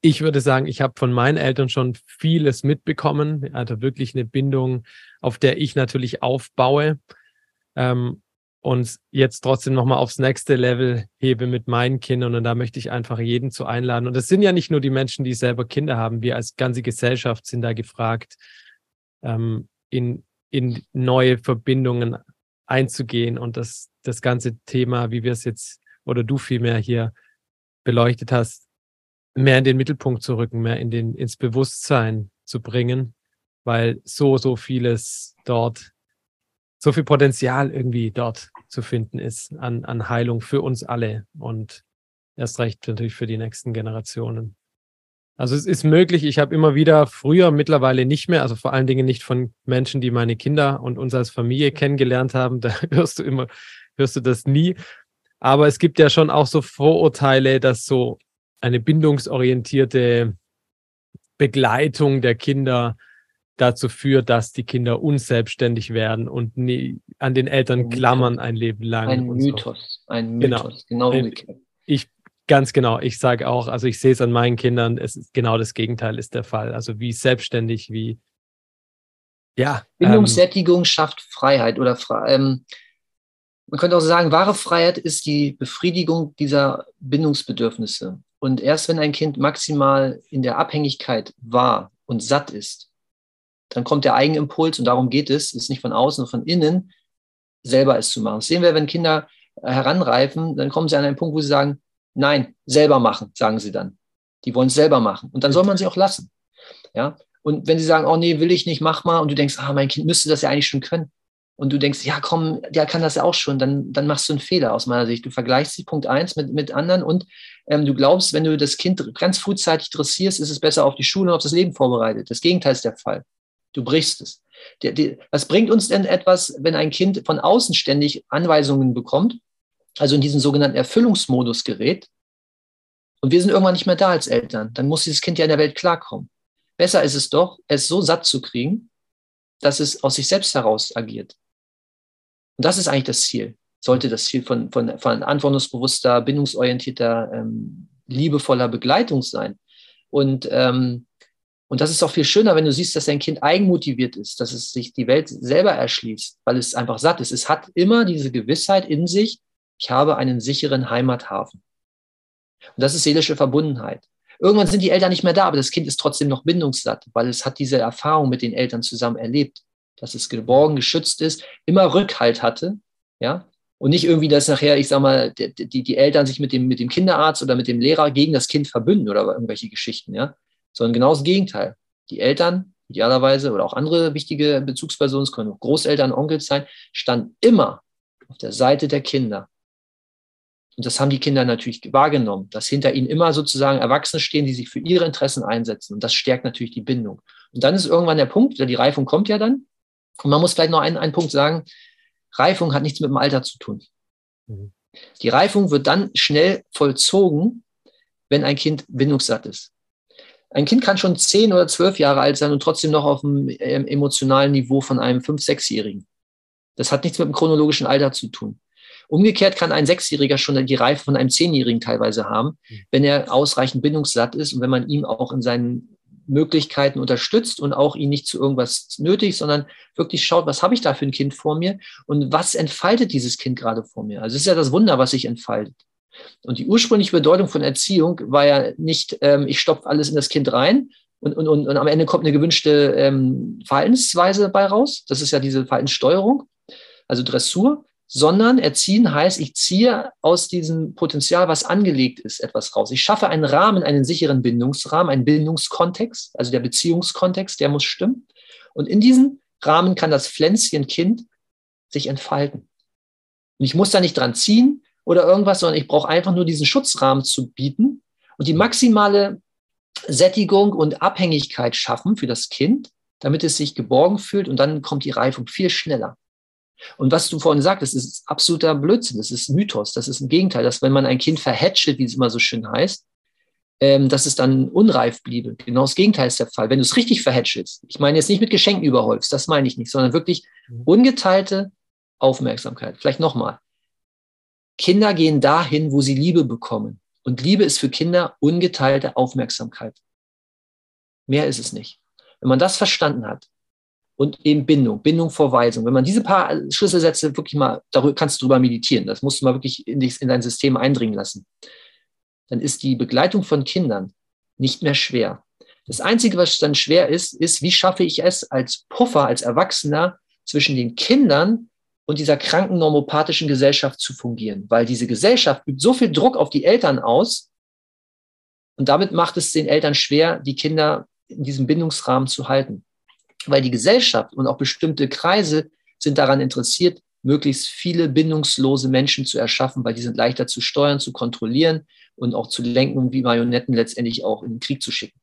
Ich würde sagen, ich habe von meinen Eltern schon vieles mitbekommen, also wirklich eine Bindung, auf der ich natürlich aufbaue. Ähm, und jetzt trotzdem nochmal aufs nächste Level hebe mit meinen Kindern. Und da möchte ich einfach jeden zu einladen. Und es sind ja nicht nur die Menschen, die selber Kinder haben. Wir als ganze Gesellschaft sind da gefragt, ähm, in, in neue Verbindungen einzugehen und das, das ganze Thema, wie wir es jetzt oder du vielmehr hier beleuchtet hast, mehr in den Mittelpunkt zu rücken, mehr in den, ins Bewusstsein zu bringen, weil so, so vieles dort, so viel Potenzial irgendwie dort zu finden ist an, an Heilung für uns alle und erst recht natürlich für die nächsten Generationen. Also es ist möglich, ich habe immer wieder früher, mittlerweile nicht mehr, also vor allen Dingen nicht von Menschen, die meine Kinder und uns als Familie kennengelernt haben, [laughs] da hörst du immer, hörst du das nie. Aber es gibt ja schon auch so Vorurteile, dass so eine bindungsorientierte Begleitung der Kinder dazu führt, dass die Kinder unselbstständig werden und nie an den Eltern ein klammern ein Leben lang. Ein Mythos, so. ein Mythos, genau. genau ich Ganz genau. Ich sage auch, also ich sehe es an meinen Kindern, es ist genau das Gegenteil ist der Fall. Also wie selbstständig, wie ja. Bindungssättigung ähm, schafft Freiheit oder ähm, man könnte auch sagen, wahre Freiheit ist die Befriedigung dieser Bindungsbedürfnisse. Und erst wenn ein Kind maximal in der Abhängigkeit war und satt ist, dann kommt der Eigenimpuls und darum geht es, ist nicht von außen, sondern von innen, selber es zu machen. Das sehen wir, wenn Kinder heranreifen, dann kommen sie an einen Punkt, wo sie sagen, Nein, selber machen, sagen sie dann. Die wollen es selber machen. Und dann soll man sie auch lassen. Ja. Und wenn sie sagen, oh nee, will ich nicht, mach mal, und du denkst, ah, mein Kind müsste das ja eigentlich schon können. Und du denkst, ja, komm, der kann das ja auch schon, dann, dann machst du einen Fehler aus meiner Sicht. Du vergleichst die Punkt eins mit, mit anderen und ähm, du glaubst, wenn du das Kind ganz frühzeitig dressierst, ist es besser auf die Schule und auf das Leben vorbereitet. Das Gegenteil ist der Fall. Du brichst es. Der, der, was bringt uns denn etwas, wenn ein Kind von außen ständig Anweisungen bekommt also in diesen sogenannten Erfüllungsmodus gerät. Und wir sind irgendwann nicht mehr da als Eltern. Dann muss dieses Kind ja in der Welt klarkommen. Besser ist es doch, es so satt zu kriegen, dass es aus sich selbst heraus agiert. Und das ist eigentlich das Ziel. Sollte das Ziel von, von, von antwortungsbewusster, bindungsorientierter, ähm, liebevoller Begleitung sein. Und, ähm, und das ist auch viel schöner, wenn du siehst, dass dein Kind eigenmotiviert ist, dass es sich die Welt selber erschließt, weil es einfach satt ist. Es hat immer diese Gewissheit in sich, ich habe einen sicheren Heimathafen. Und das ist seelische Verbundenheit. Irgendwann sind die Eltern nicht mehr da, aber das Kind ist trotzdem noch bindungssatt, weil es hat diese Erfahrung mit den Eltern zusammen erlebt, dass es geborgen, geschützt ist, immer Rückhalt hatte, ja, und nicht irgendwie, dass nachher, ich sag mal, die, die, Eltern sich mit dem, mit dem Kinderarzt oder mit dem Lehrer gegen das Kind verbünden oder irgendwelche Geschichten, ja, sondern genau das Gegenteil. Die Eltern, idealerweise, oder auch andere wichtige Bezugspersonen, es können auch Großeltern, Onkel sein, standen immer auf der Seite der Kinder und das haben die Kinder natürlich wahrgenommen, dass hinter ihnen immer sozusagen Erwachsene stehen, die sich für ihre Interessen einsetzen. Und das stärkt natürlich die Bindung. Und dann ist irgendwann der Punkt, die Reifung kommt ja dann. Und man muss vielleicht noch einen, einen Punkt sagen, Reifung hat nichts mit dem Alter zu tun. Mhm. Die Reifung wird dann schnell vollzogen, wenn ein Kind bindungssatt ist. Ein Kind kann schon zehn oder zwölf Jahre alt sein und trotzdem noch auf dem ähm, emotionalen Niveau von einem fünf-, sechsjährigen. Das hat nichts mit dem chronologischen Alter zu tun. Umgekehrt kann ein Sechsjähriger schon die Reife von einem Zehnjährigen teilweise haben, mhm. wenn er ausreichend bindungssatt ist und wenn man ihm auch in seinen Möglichkeiten unterstützt und auch ihn nicht zu irgendwas nötig, sondern wirklich schaut, was habe ich da für ein Kind vor mir und was entfaltet dieses Kind gerade vor mir. Also es ist ja das Wunder, was sich entfaltet. Und die ursprüngliche Bedeutung von Erziehung war ja nicht, ähm, ich stopfe alles in das Kind rein und, und, und, und am Ende kommt eine gewünschte ähm, Verhaltensweise bei raus. Das ist ja diese Verhaltenssteuerung, also Dressur, sondern erziehen heißt, ich ziehe aus diesem Potenzial, was angelegt ist, etwas raus. Ich schaffe einen Rahmen, einen sicheren Bindungsrahmen, einen Bindungskontext, also der Beziehungskontext, der muss stimmen. Und in diesem Rahmen kann das Pflänzchen Kind sich entfalten. Und ich muss da nicht dran ziehen oder irgendwas, sondern ich brauche einfach nur diesen Schutzrahmen zu bieten und die maximale Sättigung und Abhängigkeit schaffen für das Kind, damit es sich geborgen fühlt und dann kommt die Reifung viel schneller. Und was du vorhin sagtest, ist absoluter Blödsinn, das ist Mythos, das ist ein Gegenteil, dass wenn man ein Kind verhätschelt, wie es immer so schön heißt, ähm, dass es dann unreif bliebe. Genau das Gegenteil ist der Fall. Wenn du es richtig verhätschelst, ich meine jetzt nicht mit Geschenken überhäufst, das meine ich nicht, sondern wirklich mhm. ungeteilte Aufmerksamkeit. Vielleicht nochmal. Kinder gehen dahin, wo sie Liebe bekommen. Und Liebe ist für Kinder ungeteilte Aufmerksamkeit. Mehr ist es nicht. Wenn man das verstanden hat, und eben Bindung, Bindung vor Weisung. Wenn man diese paar Schlüsselsätze wirklich mal, darüber kannst du drüber meditieren, das musst du mal wirklich in, in dein System eindringen lassen, dann ist die Begleitung von Kindern nicht mehr schwer. Das Einzige, was dann schwer ist, ist, wie schaffe ich es als Puffer, als Erwachsener zwischen den Kindern und dieser kranken normopathischen Gesellschaft zu fungieren. Weil diese Gesellschaft übt so viel Druck auf die Eltern aus und damit macht es den Eltern schwer, die Kinder in diesem Bindungsrahmen zu halten weil die Gesellschaft und auch bestimmte Kreise sind daran interessiert, möglichst viele bindungslose Menschen zu erschaffen, weil die sind leichter zu steuern, zu kontrollieren und auch zu lenken und wie Marionetten letztendlich auch in den Krieg zu schicken.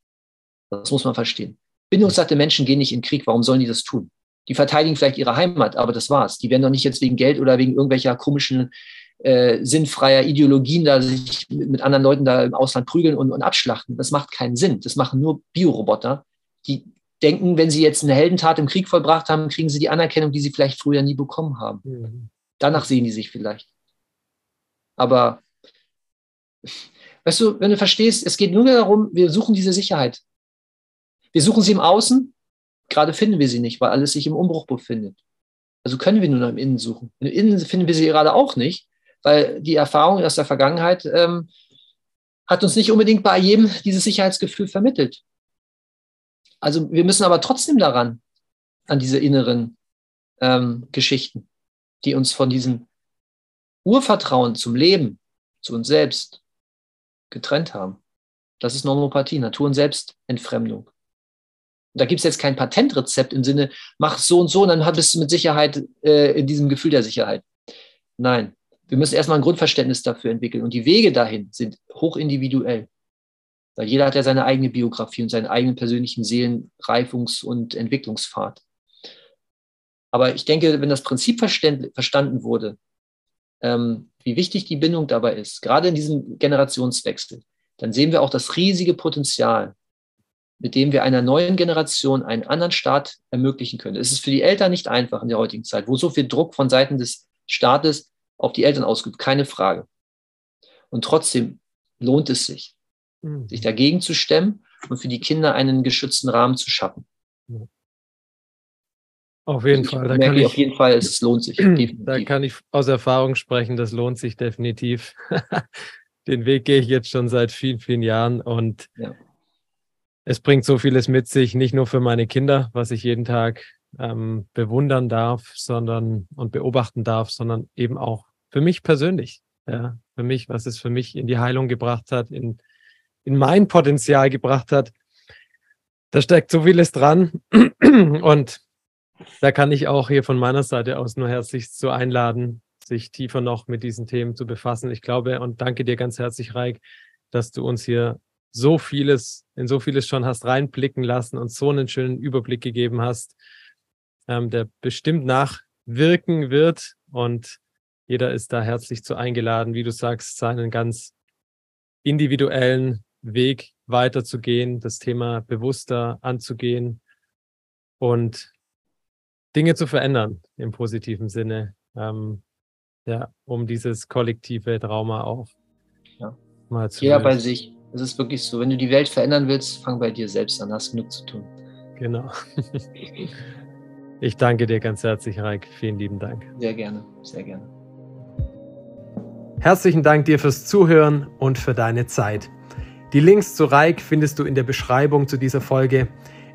Das muss man verstehen. Bindungssatte Menschen gehen nicht in den Krieg. Warum sollen die das tun? Die verteidigen vielleicht ihre Heimat, aber das war's. Die werden doch nicht jetzt wegen Geld oder wegen irgendwelcher komischen äh, sinnfreier Ideologien da sich mit, anderen Leuten da im Ausland prügeln und, und abschlachten. Das macht keinen Sinn. Das machen nur Bioroboter, die denken, wenn sie jetzt eine Heldentat im Krieg vollbracht haben, kriegen sie die Anerkennung, die sie vielleicht früher nie bekommen haben. Mhm. Danach sehen die sich vielleicht. Aber, weißt du, wenn du verstehst, es geht nur darum, wir suchen diese Sicherheit. Wir suchen sie im Außen, gerade finden wir sie nicht, weil alles sich im Umbruch befindet. Also können wir nur noch im Innen suchen. Im Innen finden wir sie gerade auch nicht, weil die Erfahrung aus der Vergangenheit ähm, hat uns nicht unbedingt bei jedem dieses Sicherheitsgefühl vermittelt. Also wir müssen aber trotzdem daran, an diese inneren ähm, Geschichten, die uns von diesem Urvertrauen zum Leben, zu uns selbst getrennt haben. Das ist Normopathie, Natur- und Selbstentfremdung. Da gibt es jetzt kein Patentrezept im Sinne, mach so und so und dann bist du mit Sicherheit äh, in diesem Gefühl der Sicherheit. Nein, wir müssen erstmal ein Grundverständnis dafür entwickeln und die Wege dahin sind hochindividuell. Weil jeder hat ja seine eigene Biografie und seinen eigenen persönlichen Seelenreifungs- und Entwicklungspfad. Aber ich denke, wenn das Prinzip verstanden wurde, ähm, wie wichtig die Bindung dabei ist, gerade in diesem Generationswechsel, dann sehen wir auch das riesige Potenzial, mit dem wir einer neuen Generation einen anderen Staat ermöglichen können. Es ist für die Eltern nicht einfach in der heutigen Zeit, wo so viel Druck von Seiten des Staates auf die Eltern ausgeübt, keine Frage. Und trotzdem lohnt es sich mhm. sich dagegen zu stemmen und für die Kinder einen geschützten Rahmen zu schaffen. Auf jeden also Fall. Da merke ich auf jeden Fall, es lohnt sich. [clears throat] Definitiv. Da kann ich aus Erfahrung sprechen, das lohnt sich definitiv. [laughs] Den Weg gehe ich jetzt schon seit vielen, vielen Jahren und ja. Es bringt so vieles mit sich, nicht nur für meine Kinder, was ich jeden Tag ähm, bewundern darf, sondern und beobachten darf, sondern eben auch für mich persönlich. Ja, für mich, was es für mich in die Heilung gebracht hat, in in mein Potenzial gebracht hat. Da steckt so vieles dran. [clears throat] Und da kann ich auch hier von meiner Seite aus nur herzlich zu einladen, sich tiefer noch mit diesen Themen zu befassen. Ich glaube und danke dir ganz herzlich, Reik, dass du uns hier so vieles, in so vieles schon hast reinblicken lassen und so einen schönen Überblick gegeben hast, ähm, der bestimmt nachwirken wird. Und jeder ist da herzlich zu eingeladen, wie du sagst, seinen ganz individuellen Weg weiterzugehen, das Thema bewusster anzugehen und Dinge zu verändern im positiven Sinne. Ähm, Ja, um dieses kollektive Trauma auch ja. mal zu Jeder lösen. bei sich. Es ist wirklich so, wenn du die Welt verändern willst, fang bei dir selbst an, hast genug zu tun. Genau. [laughs] Ich danke dir ganz herzlich, Reik. Vielen lieben Dank. Sehr gerne, sehr gerne. Herzlichen Dank dir fürs Zuhören und für deine Zeit. Die Links zu Reik findest du in der Beschreibung zu dieser Folge.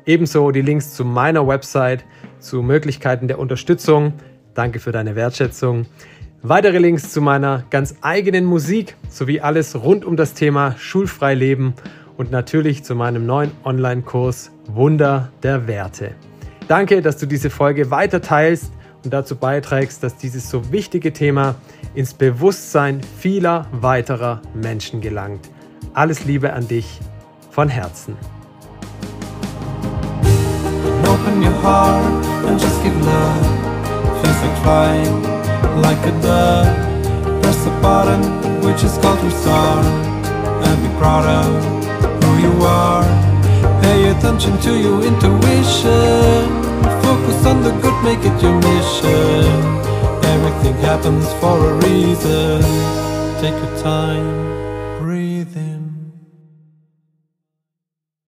Ebenso die Links zu meiner Website, zu Möglichkeiten der Unterstützung. Danke für deine Wertschätzung. Weitere Links zu meiner ganz eigenen Musik sowie alles rund um das Thema schulfrei leben und natürlich zu meinem neuen Online-Kurs Wunder der Werte. Danke, dass du diese Folge weiter teilst und dazu beiträgst, dass dieses so wichtige Thema ins Bewusstsein vieler weiterer Menschen gelangt. Alles Liebe an dich von Herzen. Open your heart and just give love. Feels like flying. Like a dove. Press the button, which is called restart, and be proud of who you are. Pay attention to your intuition. Focus on the good, make it your mission. Everything happens for a reason. Take your time